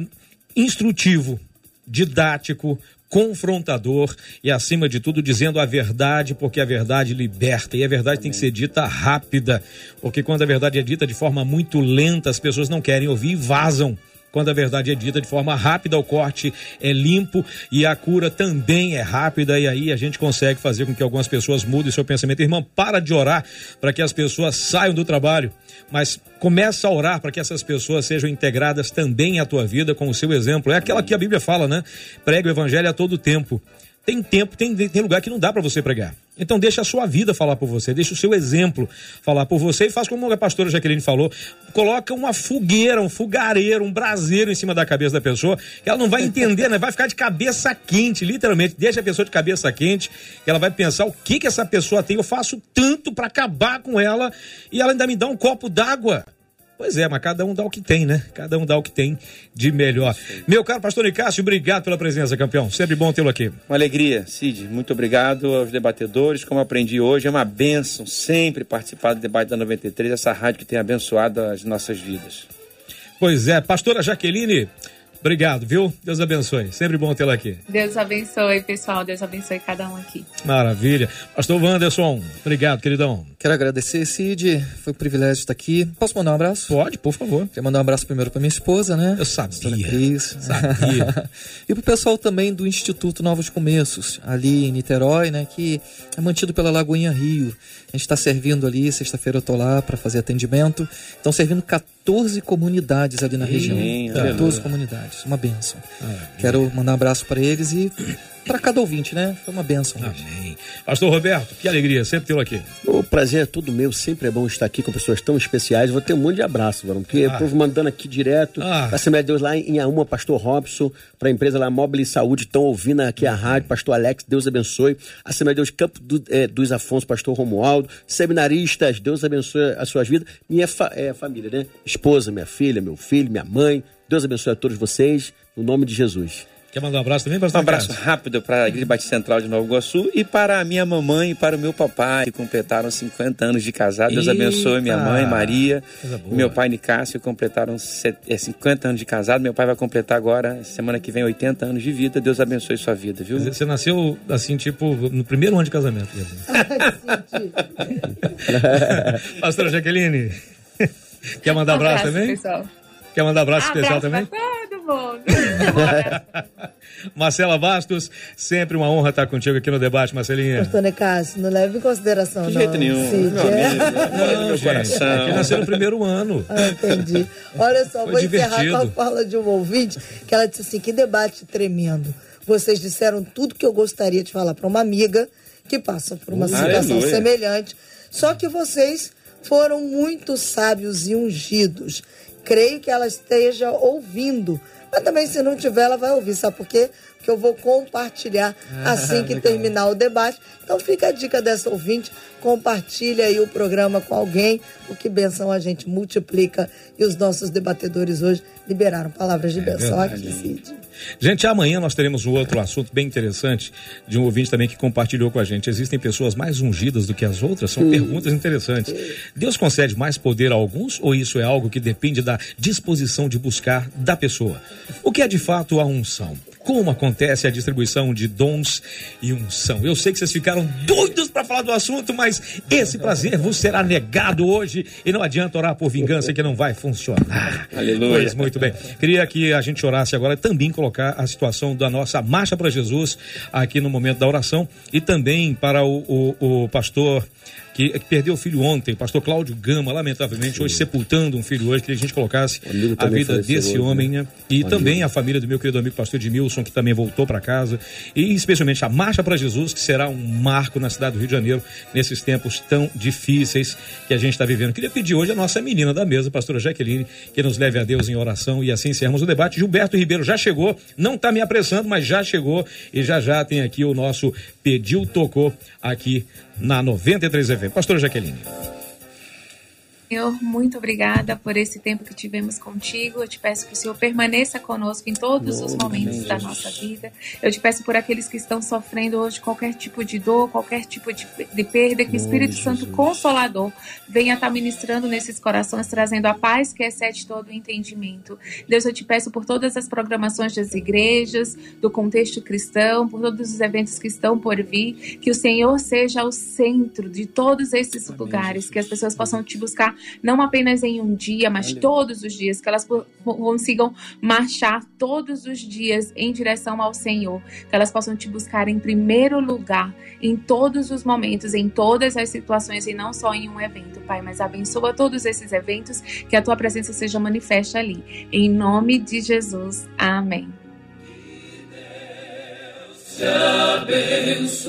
instrutivo, didático, confrontador e, acima de tudo, dizendo a verdade, porque a verdade liberta. E a verdade tem que ser dita rápida, porque quando a verdade é dita de forma muito lenta, as pessoas não querem ouvir e vazam. Quando a verdade é dita de forma rápida, o corte é limpo e a cura também é rápida, e aí a gente consegue fazer com que algumas pessoas mudem seu pensamento. Irmão, para de orar para que as pessoas saiam do trabalho, mas começa a orar para que essas pessoas sejam integradas também à tua vida com o seu exemplo. É aquela que a Bíblia fala, né? Prega o evangelho a todo tempo. Tem tempo, tem, tem lugar que não dá para você pregar. Então deixa a sua vida falar por você, deixa o seu exemplo falar por você e faz como a pastora Jaqueline falou, coloca uma fogueira, um fogareiro, um braseiro em cima da cabeça da pessoa, que ela não vai entender, né? Vai ficar de cabeça quente, literalmente. Deixa a pessoa de cabeça quente, que ela vai pensar o que que essa pessoa tem. Eu faço tanto para acabar com ela e ela ainda me dá um copo d'água. Pois é, mas cada um dá o que tem, né? Cada um dá o que tem de melhor. Meu caro pastor Nicásio, obrigado pela presença, campeão. Sempre bom tê-lo aqui. Uma alegria, Cid. Muito obrigado aos debatedores. Como aprendi hoje, é uma benção sempre participar do debate da 93, essa rádio que tem abençoado as nossas vidas. Pois é, pastora Jaqueline, Obrigado, viu? Deus abençoe. Sempre bom tê-la aqui. Deus abençoe, pessoal. Deus abençoe cada um aqui. Maravilha. Pastor Wanderson, obrigado, queridão. Quero agradecer, Cid. Foi um privilégio estar aqui. Posso mandar um abraço? Pode, por favor. Quero mandar um abraço primeiro para minha esposa, né? Eu sabia. Cris. Sabia. e para o pessoal também do Instituto Novos Começos, ali em Niterói, né? Que é mantido pela Lagoinha Rio. A gente está servindo ali, sexta-feira eu tô lá para fazer atendimento. Estão servindo 14 comunidades ali na região. 14 comunidades. Uma benção. Ah, Quero mandar um abraço para eles e para cada ouvinte, né? Foi uma benção. Amém. Pastor Roberto, que alegria sempre tê-lo aqui. O prazer é todo meu, sempre é bom estar aqui com pessoas tão especiais. Vou ter um monte de abraço, Varão, porque ah. o povo mandando aqui direto. Ah. Assembleia de Deus lá em Auma, Pastor Robson, para a empresa lá Mobile Saúde, estão ouvindo aqui a rádio, Pastor Alex, Deus abençoe. Assembleia de Deus Campo do, é, dos Afonso, Pastor Romualdo. Seminaristas, Deus abençoe as suas vidas. Minha fa é, família, né? Esposa, minha filha, meu filho, minha mãe. Deus abençoe a todos vocês, no nome de Jesus. Quer mandar um abraço também, pastor? Um abraço rápido para a Igreja Batista Central de Nova Iguaçu e para a minha mamãe e para o meu papai, que completaram 50 anos de casado. Deus abençoe minha mãe, Maria. Meu pai, Nicásio, completaram 50 é, anos de casado. Meu pai vai completar agora, semana que vem, 80 anos de vida. Deus abençoe sua vida, viu? Você nasceu, assim, tipo, no primeiro ano de casamento. Pastora Jaqueline, quer mandar um abraço, abraço também? Pessoal. Quer mandar um abraço, abraço especial também? Todo mundo. Marcela Bastos, sempre uma honra estar contigo aqui no debate, Marcelinha. Pastor Necassi, não leve em consideração, De jeito nenhum. Cid, não, é? não, meu coração. Aqui nasceu no primeiro ano. Ah, entendi. Olha só, Foi vou divertido. encerrar com a fala de um ouvinte, que ela disse assim, que debate tremendo. Vocês disseram tudo que eu gostaria de falar para uma amiga que passa por uma situação Aleluia. semelhante. Só que vocês foram muito sábios e ungidos. Creio que ela esteja ouvindo mas também, se não tiver, ela vai ouvir. Sabe por quê? Porque eu vou compartilhar assim que terminar o debate. Então fica a dica dessa ouvinte. Compartilha aí o programa com alguém. O que benção a gente multiplica. E os nossos debatedores hoje liberaram palavras de é benção aqui, Cid. Gente, amanhã nós teremos um outro assunto bem interessante de um ouvinte também que compartilhou com a gente. Existem pessoas mais ungidas do que as outras? São perguntas interessantes. Deus concede mais poder a alguns ou isso é algo que depende da disposição de buscar da pessoa? O que é de fato a unção? Como acontece a distribuição de dons e unção. Eu sei que vocês ficaram doidos para falar do assunto, mas esse prazer vos será negado hoje e não adianta orar por vingança que não vai funcionar. Aleluia. Pois muito bem. Queria que a gente orasse agora também colocar a situação da nossa marcha para Jesus aqui no momento da oração e também para o, o, o pastor que, que perdeu o filho ontem, pastor Cláudio Gama, lamentavelmente, Sim. hoje sepultando um filho hoje, que a gente colocasse a vida desse homem, né? E também a família do meu querido amigo pastor Edmilson, que também voltou para casa, e especialmente a Marcha para Jesus, que será um marco na cidade do Rio de Janeiro, nesses tempos tão difíceis que a gente está vivendo. Queria pedir hoje a nossa menina da mesa, pastora Jaqueline, que nos leve a Deus em oração e assim encerramos o debate. Gilberto Ribeiro já chegou, não está me apressando, mas já chegou e já já tem aqui o nosso Pediu Tocou aqui na 93 FM. Pastora Jaqueline. Senhor, muito obrigada por esse tempo que tivemos contigo. Eu te peço que o Senhor permaneça conosco em todos os momentos da nossa vida. Eu te peço por aqueles que estão sofrendo hoje qualquer tipo de dor, qualquer tipo de, de perda, que o Espírito Santo Consolador venha estar ministrando nesses corações, trazendo a paz que excede todo o entendimento. Deus, eu te peço por todas as programações das igrejas, do contexto cristão, por todos os eventos que estão por vir, que o Senhor seja o centro de todos esses lugares, que as pessoas possam te buscar não apenas em um dia, mas Aleluia. todos os dias, que elas consigam marchar todos os dias em direção ao Senhor, que elas possam te buscar em primeiro lugar, em todos os momentos, em todas as situações e não só em um evento, Pai, mas abençoa todos esses eventos, que a tua presença seja manifesta ali. Em nome de Jesus. Amém. Te abençoe.